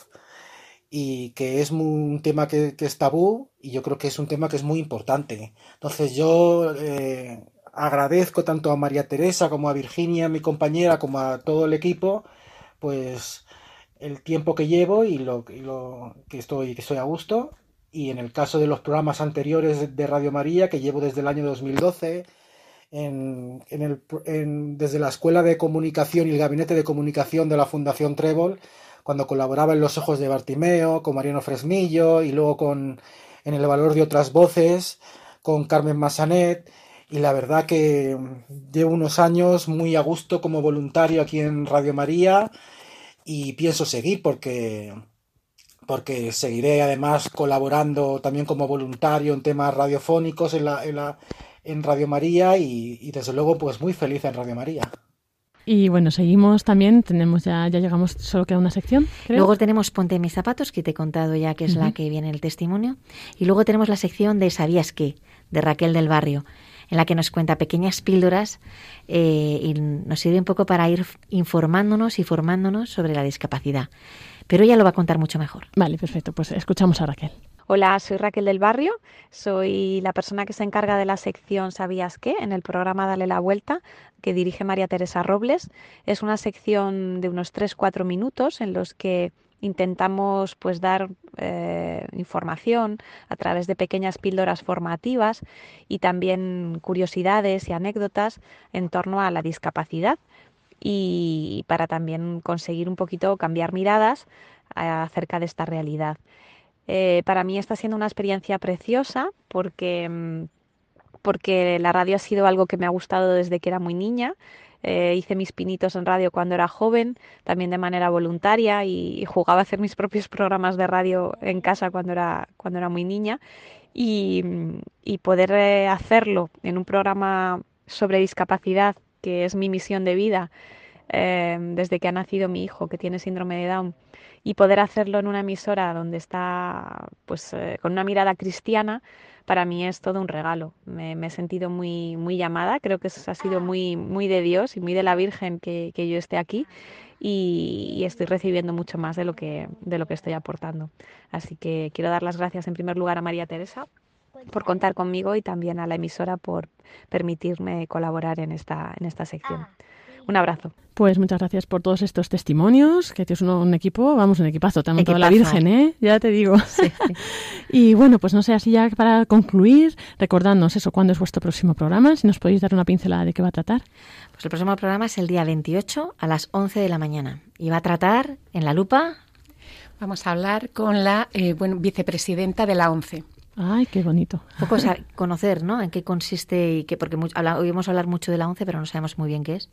y que es un tema que, que es tabú y yo creo que es un tema que es muy importante. Entonces yo eh, agradezco tanto a María Teresa como a Virginia, mi compañera, como a todo el equipo, pues el tiempo que llevo y lo, y lo que estoy, que estoy a gusto. Y en el caso de los programas anteriores de Radio María, que llevo desde el año 2012, en, en el, en- desde la Escuela de Comunicación y el Gabinete de Comunicación de la Fundación Trébol, cuando colaboraba en Los Ojos de Bartimeo, con Mariano Fresnillo y luego con En el Valor de Otras Voces, con Carmen Massanet. Y la verdad que llevo unos años muy a gusto como voluntario aquí en Radio María y pienso seguir porque porque seguiré además colaborando también como voluntario en temas radiofónicos en, la, en, la, en Radio María y, y desde luego pues muy feliz en Radio María. Y bueno, seguimos también, tenemos ya, ya llegamos, solo queda una sección, creo. Luego tenemos Ponte mis zapatos, que te he contado ya que es la que viene en el testimonio. Y luego tenemos la sección de ¿Sabías qué? de Raquel del Barrio. en la que nos cuenta pequeñas píldoras eh, y nos sirve un poco para ir informándonos y formándonos sobre la discapacidad. Pero ella lo va a contar mucho mejor. Vale, perfecto. Pues escuchamos a Raquel. Hola, soy Raquel del Barrio, soy la persona que se encarga de la sección ¿Sabías qué? en el programa Dale la Vuelta que dirige María Teresa Robles. Es una sección de unos 3-4 minutos en los que intentamos pues dar eh, información a través de pequeñas píldoras formativas y también curiosidades y anécdotas en torno a la discapacidad y para también conseguir un poquito cambiar miradas eh, acerca de esta realidad. Eh, para mí está siendo una experiencia preciosa porque, mm, porque la radio ha sido algo que me ha gustado desde que era muy niña. Eh, hice mis pinitos en radio cuando era joven, también de manera voluntaria y, y jugaba a hacer mis *laughs* propios programas de radio en casa cuando era, cuando era muy niña. Y, mm, y poder eh, hacerlo en un programa sobre discapacidad, que es mi misión de vida, eh, desde que ha nacido mi hijo, que tiene síndrome de Down, y poder hacerlo en una emisora donde está pues eh, con una mirada cristiana, para mí es todo un regalo. Me, he sentido muy, muy llamada, creo que eso ha sido muy, muy de Dios y muy de la Virgen que, que yo esté aquí y, y estoy recibiendo mucho más de lo, que, de lo que estoy aportando. Así que quiero dar las gracias en primer lugar a María Teresa por contar conmigo y también a la emisora por permitirme colaborar en esta, en esta sección. Un abrazo. Pues muchas gracias por todos estos testimonios, que tienes un, un equipo, vamos, un equipazo, te ha montado la. Virgen, ¿eh? Ya te digo. Sí, sí. *laughs* y bueno, pues no sé, así ya para concluir, recordadnos eso, cuándo es vuestro próximo programa, si nos podéis dar una pincelada de qué va a tratar. Pues el próximo programa es el día 28 a las 11 de la mañana y va a tratar en la lupa. Vamos a hablar con la eh, bueno, vicepresidenta de la ONCE. Ay, qué bonito. Poco conocer, ¿no? En qué consiste y qué, porque mucho, habla- oímos hablar mucho de la ONCE, pero no sabemos muy bien qué es.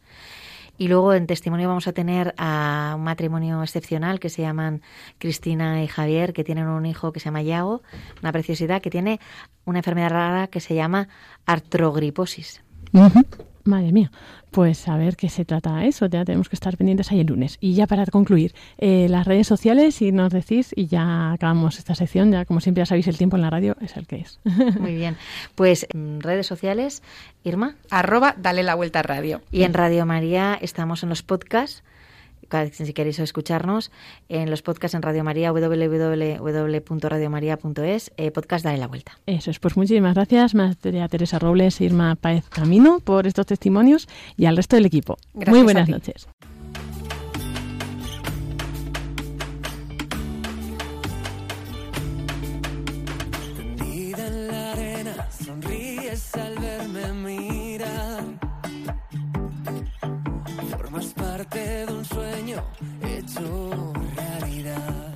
Y luego en testimonio vamos a tener a un matrimonio excepcional que se llaman Cristina y Javier, que tienen un hijo que se llama Yago, una preciosidad, que tiene una enfermedad rara que se llama artrogriposis. Madre mía, pues a ver qué se trata eso, ya tenemos que estar pendientes ahí el lunes. Y ya para concluir, eh, las redes sociales, si nos decís, y ya acabamos esta sección, ya como siempre ya sabéis, el tiempo en la radio es el que es. *laughs* Muy bien. Pues en redes sociales, Irma. Arroba Dale la Vuelta Radio. Y en Radio María estamos en los podcasts. Cada- Si queréis escucharnos, en los podcasts en Radio María, www.radiomaria.es, eh, podcast Dale la Vuelta. Eso es, pues muchísimas gracias, María Teresa Robles e Irma Paez Camino, por estos testimonios y al resto del equipo. Gracias Muy a buenas ti. noches. Realidad.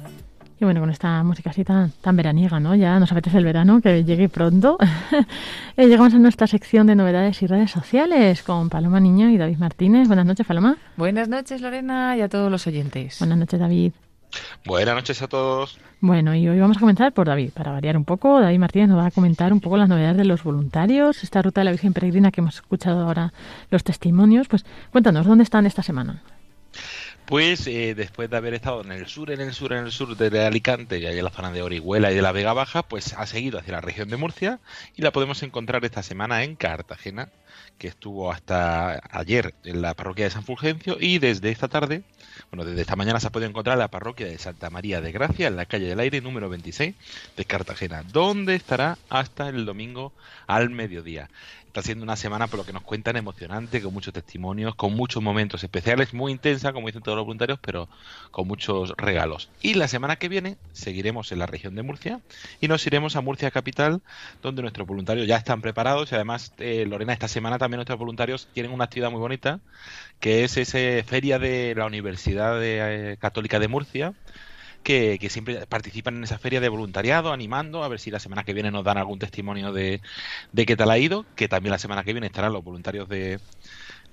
Y bueno, con esta música así tan, tan veraniega, ¿no? Ya nos apetece el verano, que llegue pronto. *laughs* Eh, Llegamos a nuestra sección de novedades y redes sociales con Paloma Niño y David Martínez. Buenas noches, Paloma. Buenas noches, Lorena, y a todos los oyentes. Buenas noches, David. Buenas noches a todos. Bueno, y hoy vamos a comenzar por David, para variar un poco. David Martínez nos va a comentar un poco las novedades de los voluntarios, esta ruta de la Virgen Peregrina que hemos escuchado ahora, los testimonios. Pues cuéntanos, ¿dónde están esta semana? Pues eh, después de haber estado en el sur, en el sur, en el sur de Alicante y allá en la zona de Orihuela y de la Vega Baja, pues ha seguido hacia la región de Murcia y la podemos encontrar esta semana en Cartagena, que estuvo hasta ayer en la parroquia de San Fulgencio y desde esta tarde, bueno, desde esta mañana se ha podido encontrar en la parroquia de Santa María de Gracia, en la calle del Aire número 26 de Cartagena, donde estará hasta el domingo al mediodía. Está siendo una semana, por lo que nos cuentan, emocionante, con muchos testimonios, con muchos momentos especiales, muy intensa, como dicen todos los voluntarios, pero con muchos regalos. Y la semana que viene seguiremos en la región de Murcia y nos iremos a Murcia Capital, donde nuestros voluntarios ya están preparados y además, eh, Lorena, esta semana también nuestros voluntarios tienen una actividad muy bonita, que es esa feria de la Universidad eh, Católica de Murcia, que, siempre participan en esa feria de voluntariado, animando, a ver si la semana que viene nos dan algún testimonio de, de qué tal ha ido, que también la semana que viene estarán los voluntarios de,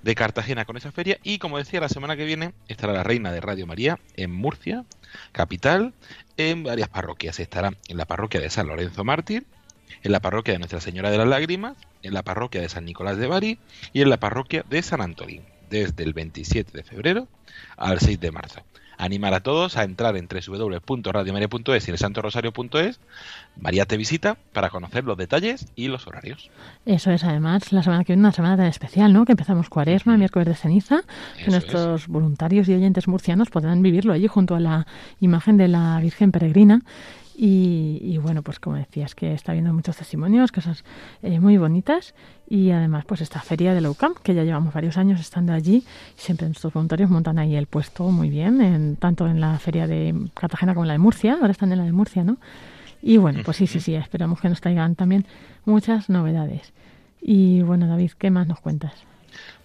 de Cartagena con esa feria y como decía, la semana que viene estará la Reina de Radio María en Murcia, capital, en varias parroquias. Estará en la parroquia de San Lorenzo Mártir, en la parroquia de Nuestra Señora de las Lágrimas, en la parroquia de San Nicolás de Bari y en la parroquia de San Antolín, desde el 27 de febrero al 6 de marzo. Animar a todos a entrar en www.radiomaria.es y en santorosario.es. María te visita para conocer los detalles y los horarios. Eso es, además, la semana que viene una semana tan especial, ¿no? Que empezamos cuaresma, miércoles de ceniza, que nuestros voluntarios y oyentes murcianos podrán vivirlo allí junto a la imagen de la Virgen Peregrina. Y, y bueno, pues como decías, que está habiendo muchos testimonios, cosas eh, muy bonitas. Y además, pues esta feria de la UCAM, que ya llevamos varios años estando allí. Siempre nuestros voluntarios montan ahí el puesto muy bien, en, tanto en la feria de Cartagena como en la de Murcia. Ahora están en la de Murcia, ¿no? Y bueno, pues sí, sí, sí, esperamos que nos traigan también muchas novedades. Y bueno, David, ¿qué más nos cuentas?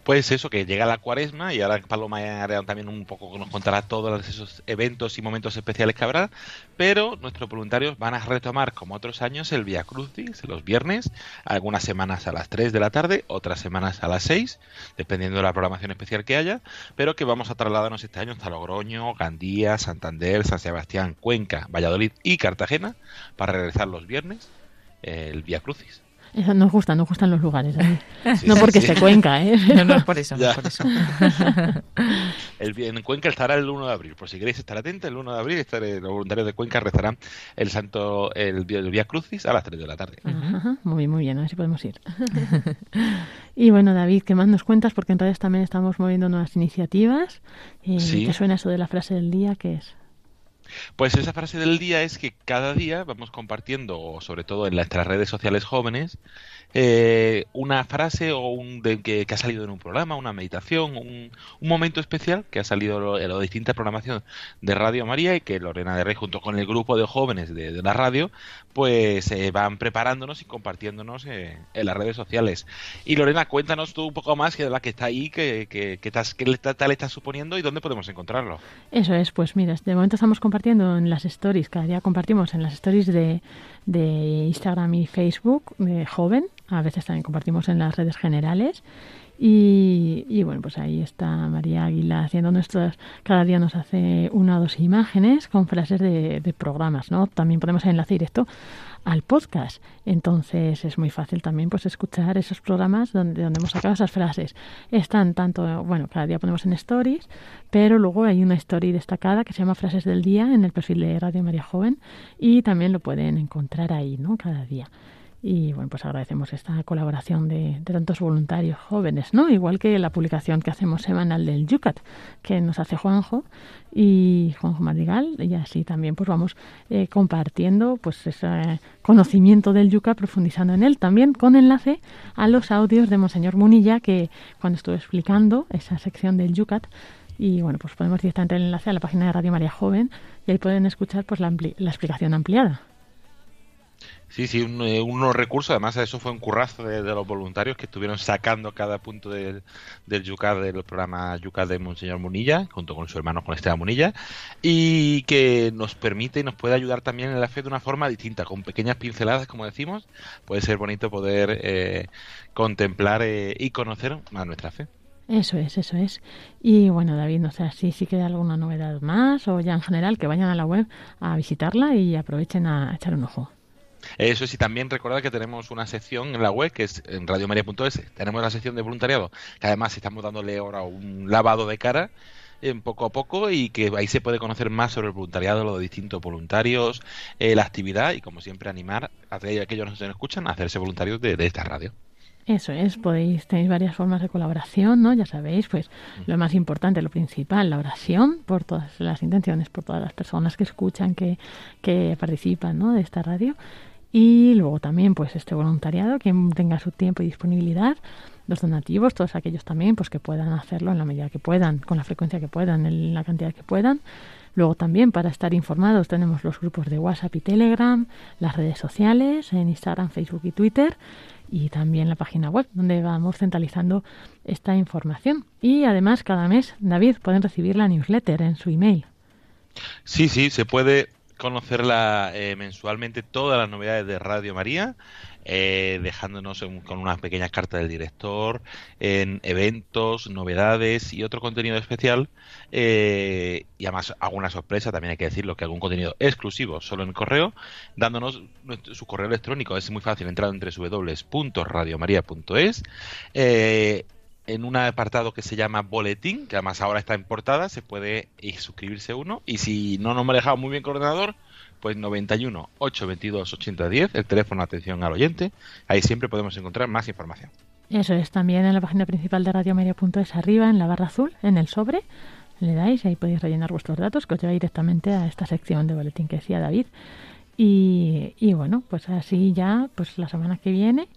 Pues eso, que llega la cuaresma y ahora Paloma también un poco nos contará todos esos eventos y momentos especiales que habrá, pero nuestros voluntarios van a retomar, como otros años, el Via Crucis los viernes, algunas semanas a las 3 de la tarde, otras semanas a las 6, dependiendo de la programación especial que haya, pero que vamos a trasladarnos este año hasta Logroño, Gandía, Santander, San Sebastián, Cuenca, Valladolid y Cartagena para regresar los viernes eh, el Via Crucis. Eso nos gusta, nos gustan los lugares. David. Sí, no sí, porque sí. se cuenca, ¿eh? *laughs* No, no es por eso, no por eso. *laughs* El, en Cuenca estará el 1 de abril. Por si queréis estar atentos, el 1 de abril estaré- los voluntarios de Cuenca rezarán el santo el, el Via Crucis a las 3 de la tarde. Ajá, muy bien, muy bien, a ver si podemos ir. *laughs* y bueno, David, ¿qué más nos cuentas? Porque en redes también estamos moviendo nuevas iniciativas. Eh, Sí. ¿Qué suena eso de la frase del día? ¿Qué es? Pues esa frase del día es que cada día vamos compartiendo, sobre todo en nuestras redes sociales jóvenes, eh, una frase o un de, que, ha salido en un programa, una meditación, un, un momento especial que ha salido en la distinta programación de Radio María y que Lorena de Rey junto con el grupo de jóvenes de la radio pues eh, van preparándonos y compartiéndonos eh, en las redes sociales. Y Lorena, cuéntanos tú un poco más que la que está ahí, que, que, qué tal estás suponiendo y dónde podemos encontrarlo. Eso es, pues mira, de momento estamos compartiendo en las stories, cada día compartimos en las stories de, de Instagram y Facebook de joven, a veces también compartimos en las redes generales. Y, bueno, pues ahí está María Águila haciendo nuestras, cada día nos hace una o dos imágenes con frases de, de programas, ¿no? También podemos enlace directo al podcast. Entonces es muy fácil también pues escuchar esos programas donde, donde hemos sacado esas frases. Están tanto, bueno, cada día ponemos en stories, pero luego hay una story destacada que se llama Frases del Día en el perfil de Radio María Joven y también lo pueden encontrar ahí, ¿no? Cada día. Y bueno, pues agradecemos esta colaboración de, tantos voluntarios jóvenes, ¿no? Igual que la publicación que hacemos semanal del Yucat, que nos hace Juanjo y Juanjo Madrigal, y así también pues vamos eh, compartiendo pues ese conocimiento del Yucat, profundizando en él, también con enlace a los audios de Monseñor Munilla, que cuando estuve explicando esa sección del Yucat, y bueno, pues ponemos directamente el enlace a la página de Radio María Joven y ahí pueden escuchar pues la explicación ampliada. Sí, sí, un, eh, unos recursos. Además, eso fue un currazo de, los voluntarios que estuvieron sacando cada punto del, del Yucat, del programa Yucat de Monseñor Munilla, junto con su hermano, con Esteban Munilla, y que nos permite y nos puede ayudar también en la fe de una forma distinta, con pequeñas pinceladas, como decimos. Puede ser bonito poder eh, contemplar eh, y conocer a nuestra fe. Eso es, eso es. Y bueno, David, no sé si, si queda alguna novedad más o ya en general que vayan a la web a visitarla y aprovechen a echar un ojo. Eso sí, también recordad que tenemos una sección en la web que es en radiomaria.es. Tenemos la sección de voluntariado, que además estamos dándole ahora un lavado de cara en poco a poco y que ahí se puede conocer más sobre el voluntariado, los distintos voluntarios, eh, la actividad y como siempre animar a aquellos que nos escuchan a hacerse voluntarios de, de esta radio. Eso es, podéis, tenéis varias formas de colaboración, ¿no? Ya sabéis, pues lo más importante, lo principal, la oración por todas las intenciones, por todas las personas que escuchan, que, que participan, ¿no? De esta radio. Y luego también, pues este voluntariado, quien tenga su tiempo y disponibilidad, los donativos, todos aquellos también, pues que puedan hacerlo en la medida que puedan, con la frecuencia que puedan, en la cantidad que puedan. Luego también, para estar informados, tenemos los grupos de WhatsApp y Telegram, las redes sociales, en Instagram, Facebook y Twitter, y también la página web, donde vamos centralizando esta información. Y además, cada mes, David, pueden recibir la newsletter en su email. Sí, sí, se puede conocerla eh, mensualmente todas las novedades de Radio María, eh, dejándonos con unas pequeñas cartas del director, en eventos, novedades y otro contenido especial. eh, y además alguna sorpresa, también hay que decirlo, que algún contenido exclusivo solo en correo, dándonos su correo electrónico. Es muy fácil entrar en www.radiomaria.es. En un apartado que se llama Boletín, que además ahora está en portada, se puede eh, suscribirse uno. Y si no nos manejamos muy bien con el ordenador, pues 91 822 8010, el teléfono atención al oyente. Ahí siempre podemos encontrar más información. Eso es también en la página principal de radiomedia.es arriba en la barra azul, en el sobre. Le dais y ahí podéis rellenar vuestros datos que os lleva directamente a esta sección de boletín que decía David. Y, y bueno, pues así ya, pues la semana que viene,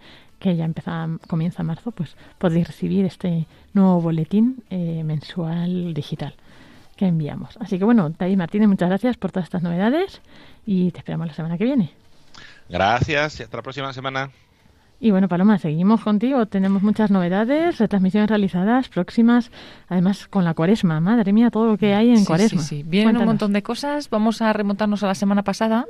que ya empieza, comienza marzo, pues podéis recibir este nuevo boletín eh, mensual digital que enviamos. Así que bueno, David Martínez, muchas gracias por todas estas novedades y te esperamos la semana que viene. Gracias y hasta la próxima semana. Y bueno, Paloma, seguimos contigo. Tenemos muchas novedades, retransmisiones realizadas próximas, además con la cuaresma. Madre mía, todo lo que hay en Sí, cuaresma. Sí, sí. Vienen un montón de cosas. Vamos a remontarnos a la semana pasada.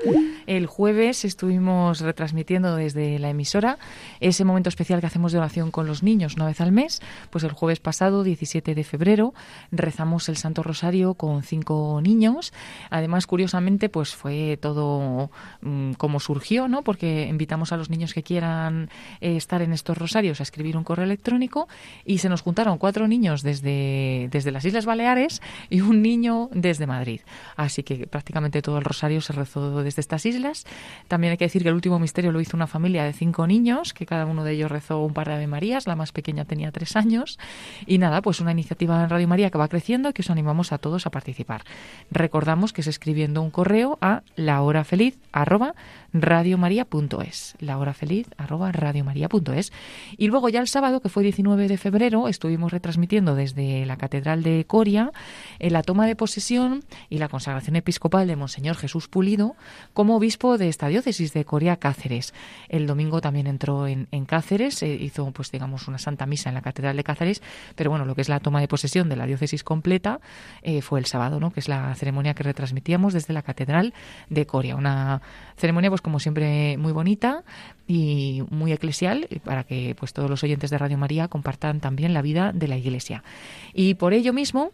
El jueves estuvimos retransmitiendo desde la emisora ese momento especial que hacemos de oración con los niños una vez al mes. Pues el jueves pasado, 17 de febrero, rezamos el Santo Rosario con cinco niños. Además, curiosamente, pues fue todo mm, como surgió, ¿no? Porque invitamos a los niños que quieran eh, estar en estos rosarios a escribir un correo electrónico y se nos juntaron cuatro niños desde, desde las Islas Baleares y un niño desde Madrid. Así que prácticamente todo el rosario se rezó desde estas islas. También hay que decir que el último misterio lo hizo una familia de cinco niños, que cada uno de ellos rezó un par de Marías, la más pequeña tenía tres años. Y nada, pues una iniciativa en Radio María que va creciendo y que os animamos a todos a participar. Recordamos que es escribiendo un correo a lahorafeliz arroba Y luego ya el sábado, que fue 19 de febrero, estuvimos retransmitiendo desde la Catedral de Coria en la toma de posesión y la consagración episcopal de Monseñor Jesús Pulido como obispo de esta diócesis de Coria Cáceres. El domingo también entró en, en Cáceres, eh, hizo pues digamos una santa misa en la Catedral de Cáceres, pero bueno, lo que es la toma de posesión de la diócesis completa eh, fue el sábado, ¿no? que es la ceremonia que retransmitíamos desde la Catedral de Coria. Una ceremonia pues como siempre muy bonita y muy eclesial eh, para que pues todos los oyentes de Radio María compartan también la vida de la Iglesia. Y por ello mismo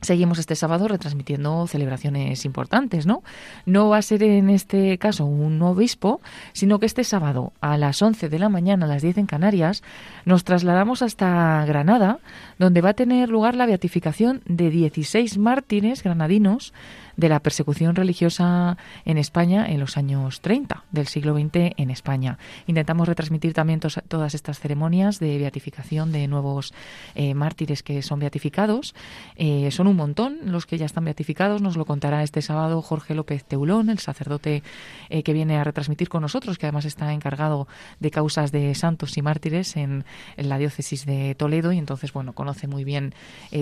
Seguimos este sábado retransmitiendo celebraciones importantes, ¿no? No va a ser en este caso un obispo, sino que este sábado a las 11 de la mañana, a las 10 en Canarias, nos trasladamos hasta Granada, donde va a tener lugar la beatificación de 16 mártires granadinos de la persecución religiosa en España en los años 30 del siglo XX en España. Intentamos retransmitir también todas estas ceremonias de beatificación de nuevos eh, mártires que son beatificados. Eh, son un montón los que ya están beatificados. Nos lo contará este sábado Jorge López Teulón, el sacerdote eh, que viene a retransmitir con nosotros, que además está encargado de causas de santos y mártires en, la diócesis de Toledo y entonces, bueno, conoce muy bien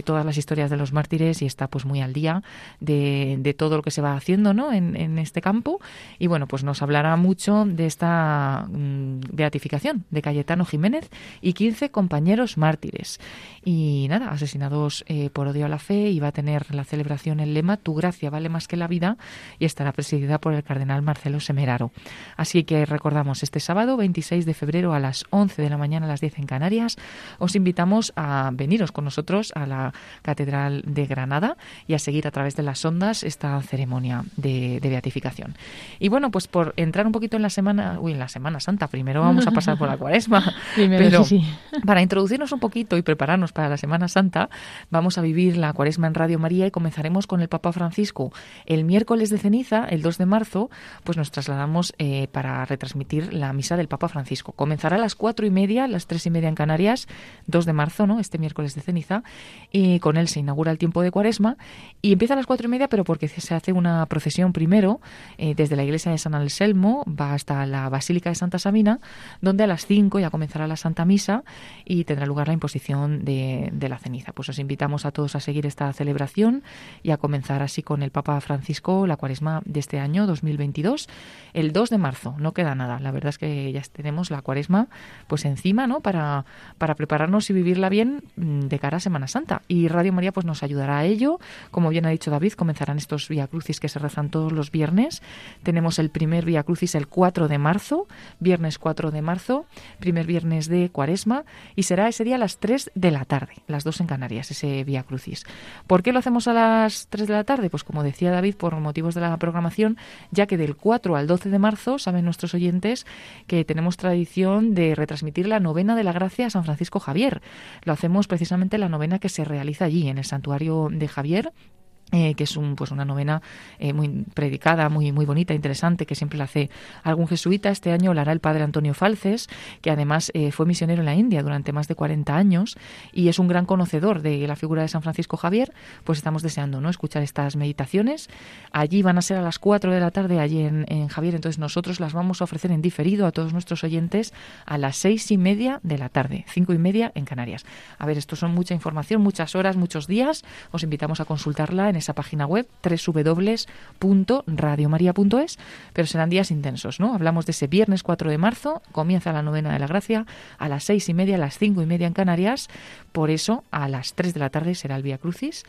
todas las historias de los mártires y está pues muy al día de todo lo que se va haciendo ¿no? en, en este campo. Y bueno, pues nos hablará mucho de esta mm, beatificación de Cayetano Jiménez y 15 compañeros mártires. Y nada, asesinados eh, por odio a la fe y va a tener la celebración el lema Tu gracia vale más que la vida y estará presidida por el cardenal Marcelo Semeraro. Así que recordamos este sábado 26 de febrero a las 11 de la mañana a las 10 en Canarias. Os invitamos a veniros con nosotros a la Catedral de Granada y a seguir a través de las ondas esta ceremonia de, de beatificación. Y bueno, pues por entrar un poquito en la semana, uy, en la Semana Santa, primero vamos a pasar por la *laughs* cuaresma, Primero, pero sí, sí. para introducirnos un poquito y prepararnos para la Semana Santa, vamos a vivir la cuaresma en Radio María y comenzaremos con el Papa Francisco. El miércoles de ceniza, el 2 de marzo, pues nos trasladamos eh, para retransmitir la misa del Papa Francisco. Comenzará a las cuatro y media, las tres y media en Canarias, 2 de marzo, ¿no? Este miércoles de ceniza, y con él se inaugura el tiempo de cuaresma y empieza a las cuatro y media, pero porque se hace una procesión primero eh, desde la iglesia de San Anselmo, va hasta la Basílica de Santa Sabina, donde a las 5 ya comenzará la Santa Misa y tendrá lugar la imposición de, la ceniza. Pues os invitamos a todos a seguir esta celebración y a comenzar así con el Papa Francisco la cuaresma de este año 2022, el 2 de marzo. No queda nada. La verdad es que ya tenemos la cuaresma pues encima, ¿no? Para, para prepararnos y vivirla bien mm, de cara a Semana Santa. Y Radio María pues nos ayudará a ello. Como bien ha dicho David, comenzarán estos Via Crucis que se rezan todos los viernes. Tenemos el primer Via Crucis el 4 de marzo, viernes 4 de marzo, primer viernes de Cuaresma y será ese día a las 3 de la tarde, las 2 en Canarias, ese Via Crucis. ¿Por qué lo hacemos a las 3 de la tarde? Pues como decía David, por motivos de la programación, ya que del 4 al 12 de marzo, saben nuestros oyentes que tenemos tradición de retransmitir la novena de la gracia a San Francisco Javier. Lo hacemos precisamente la novena que se realiza allí, en el santuario de Javier, eh, que es un, pues una novena eh, muy predicada, muy, muy bonita, interesante, que siempre la hace algún jesuita. Este año la hará el padre Antonio Falces, que además eh, fue misionero en la India durante más de 40 años y es un gran conocedor de la figura de San Francisco Javier. Pues estamos deseando ¿no? escuchar estas meditaciones. Allí van a ser a las 4 de la tarde, allí en, Javier. Entonces nosotros las vamos a ofrecer en diferido a todos nuestros oyentes a las seis y media de la tarde, cinco y media en Canarias. A ver, esto son mucha información, muchas horas, muchos días. Os invitamos a consultarla en esa página web www.radiomaria.es, pero serán días intensos, ¿no? Hablamos de ese viernes 4 de marzo, comienza la novena de la gracia a las seis y media, a las cinco y media en Canarias, por eso a las 3 de la tarde será el Vía Crucis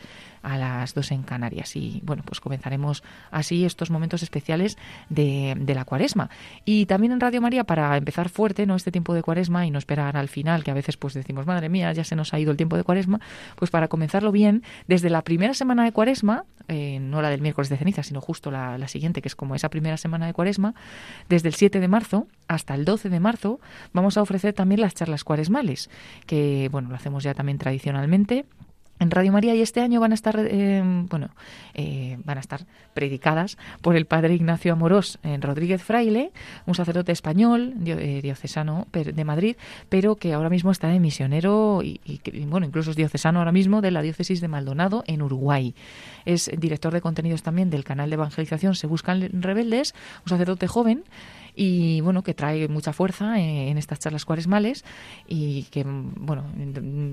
a las 2 en Canarias. Y bueno, pues comenzaremos así estos momentos especiales de, la cuaresma. Y también en Radio María, para empezar fuerte, ¿no? Este tiempo de cuaresma y no esperar al final, que a veces pues decimos, madre mía, ya se nos ha ido el tiempo de cuaresma, pues para comenzarlo bien, desde la primera semana de cuaresma, eh, no la del miércoles de ceniza, sino justo la, la siguiente, que es como esa primera semana de cuaresma, desde el 7 de marzo hasta el 12 de marzo, vamos a ofrecer también las charlas cuaresmales, que bueno, lo hacemos ya también tradicionalmente en Radio María y este año van a estar eh, bueno eh, van a estar predicadas por el padre Ignacio Amorós en Rodríguez Fraile un sacerdote español eh, diocesano de Madrid pero que ahora mismo está de misionero y, y, y, bueno incluso es diocesano ahora mismo de la diócesis de Maldonado en Uruguay. Es director de contenidos también del canal de evangelización Se Buscan Rebeldes un sacerdote joven y bueno que trae mucha fuerza en, en estas charlas cuaresmales y que bueno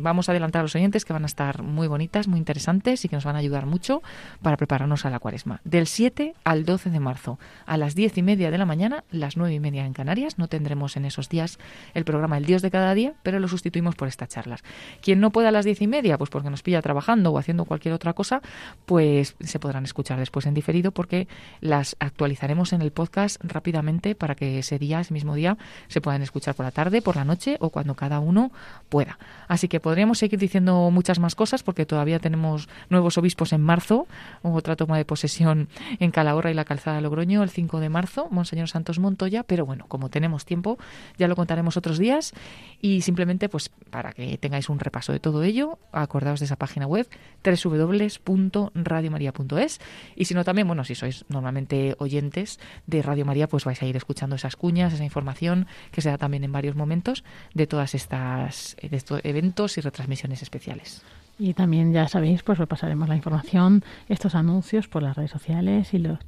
vamos a adelantar a los oyentes que van a estar muy bonitas, muy interesantes y que nos van a ayudar mucho para prepararnos a la cuaresma. Del 7 al 12 de marzo, a las 10 y media de la mañana, las 9 y media en Canarias. No tendremos en esos días el programa El Dios de cada día, pero lo sustituimos por estas charlas. Quien no pueda a las 10 y media, pues porque nos pilla trabajando o haciendo cualquier otra cosa, pues se podrán escuchar después en diferido porque las actualizaremos en el podcast rápidamente para que ese día, ese mismo día, se puedan escuchar por la tarde, por la noche o cuando cada uno pueda. Así que podríamos seguir diciendo muchas más cosas porque todavía tenemos nuevos obispos en marzo, otra toma de posesión en Calahorra y la Calzada de Logroño el 5 de marzo, Monseñor Santos Montoya, pero bueno, como tenemos tiempo, ya lo contaremos otros días y simplemente pues para que tengáis un repaso de todo ello, acordaos de esa página web www.radiomaria.es y si no también, bueno, si sois normalmente oyentes de Radio María, pues vais a ir escuchando esas cuñas, esa información que se da también en varios momentos de todas estas de estos eventos y retransmisiones especiales. Y también ya sabéis, pues repasaremos la información, estos anuncios por las redes sociales y los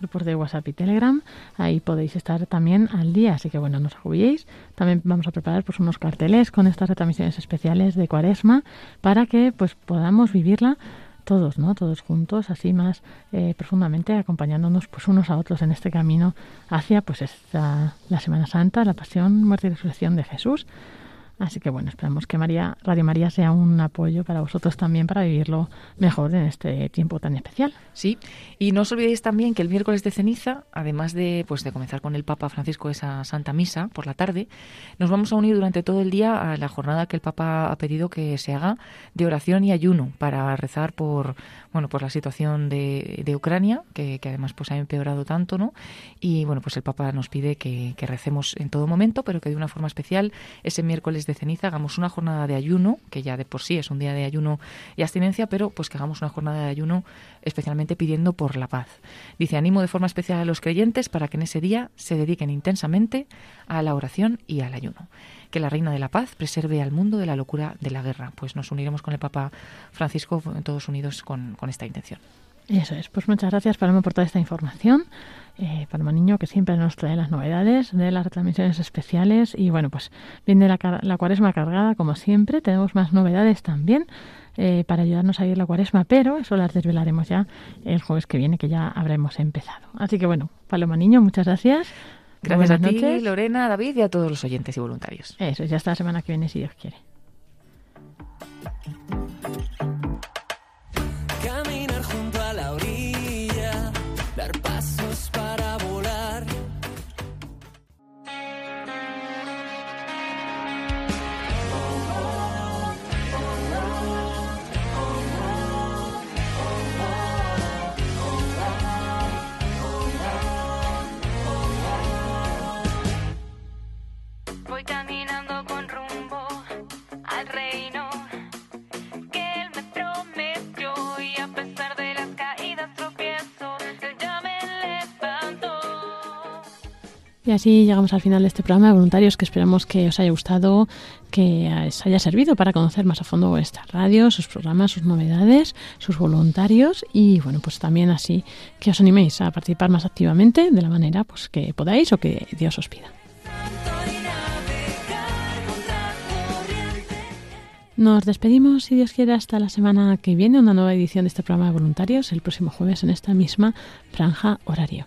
grupos de WhatsApp y Telegram. Ahí podéis estar también al día, así que bueno, no os agobiéis. También vamos a preparar pues unos carteles con estas retransmisiones especiales de Cuaresma para que pues podamos vivirla todos, ¿no? Todos juntos, así más eh, profundamente, acompañándonos pues unos a otros en este camino hacia pues esta la Semana Santa, la Pasión, Muerte y Resurrección de Jesús. Así que bueno, esperamos que María, Radio María sea un apoyo para vosotros también para vivirlo mejor en este tiempo tan especial. Sí, y no os olvidéis también que el miércoles de ceniza, además de pues de comenzar con el Papa Francisco esa Santa Misa por la tarde, nos vamos a unir durante todo el día a la jornada que el Papa ha pedido que se haga de oración y ayuno para rezar por bueno por la situación de, de Ucrania, que, que, además pues ha empeorado tanto, ¿no? Y bueno, pues el Papa nos pide que, que recemos en todo momento, pero que de una forma especial ese miércoles de ceniza hagamos una jornada de ayuno, que ya de por sí es un día de ayuno y abstinencia, pero pues que hagamos una jornada de ayuno especialmente pidiendo por la paz. Dice, animo de forma especial a los creyentes para que en ese día se dediquen intensamente a la oración y al ayuno. Que la Reina de la Paz preserve al mundo de la locura de la guerra. Pues nos uniremos con el Papa Francisco, todos unidos con, con esta intención. Eso es. Pues muchas gracias, Paloma, por toda esta información. Eh, Paloma Niño, que siempre nos trae las novedades de las retransmisiones especiales. Y bueno, pues viene la, la cuaresma cargada, como siempre. Tenemos más novedades también eh, para ayudarnos a ir la cuaresma, pero eso las desvelaremos ya el jueves que viene, que ya habremos empezado. Así que bueno, Paloma Niño, muchas gracias. Gracias Buenas a ti, noches. Lorena, David y a todos los oyentes y voluntarios. Eso, ya hasta la semana que viene, si Dios quiere. Así llegamos al final de este programa de voluntarios que esperamos que os haya gustado, que os haya servido para conocer más a fondo esta radio, sus programas, sus novedades, sus voluntarios y bueno, pues también así que os animéis a participar más activamente de la manera pues que podáis o que Dios os pida. Nos despedimos, si Dios quiere, hasta la semana que viene, una nueva edición de este programa de voluntarios, el próximo jueves en esta misma franja horario.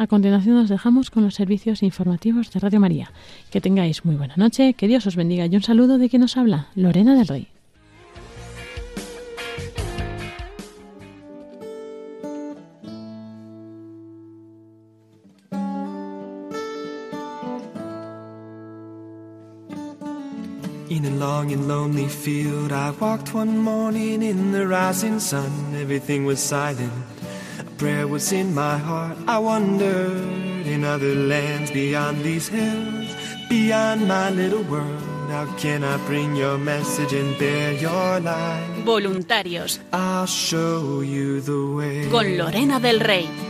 A continuación nos dejamos con los servicios informativos de Radio María. Que tengáis muy buena noche, que Dios os bendiga y un saludo de quien nos habla, Lorena del Rey. In a long and lonely field, I walked one morning in the rising sun. Everything was silent. Prayer was in my heart. I wondered in other lands beyond these hills, beyond my little world. How can I bring your message and bear your light? Voluntarios I'll show you the way. con Lorena del Rey.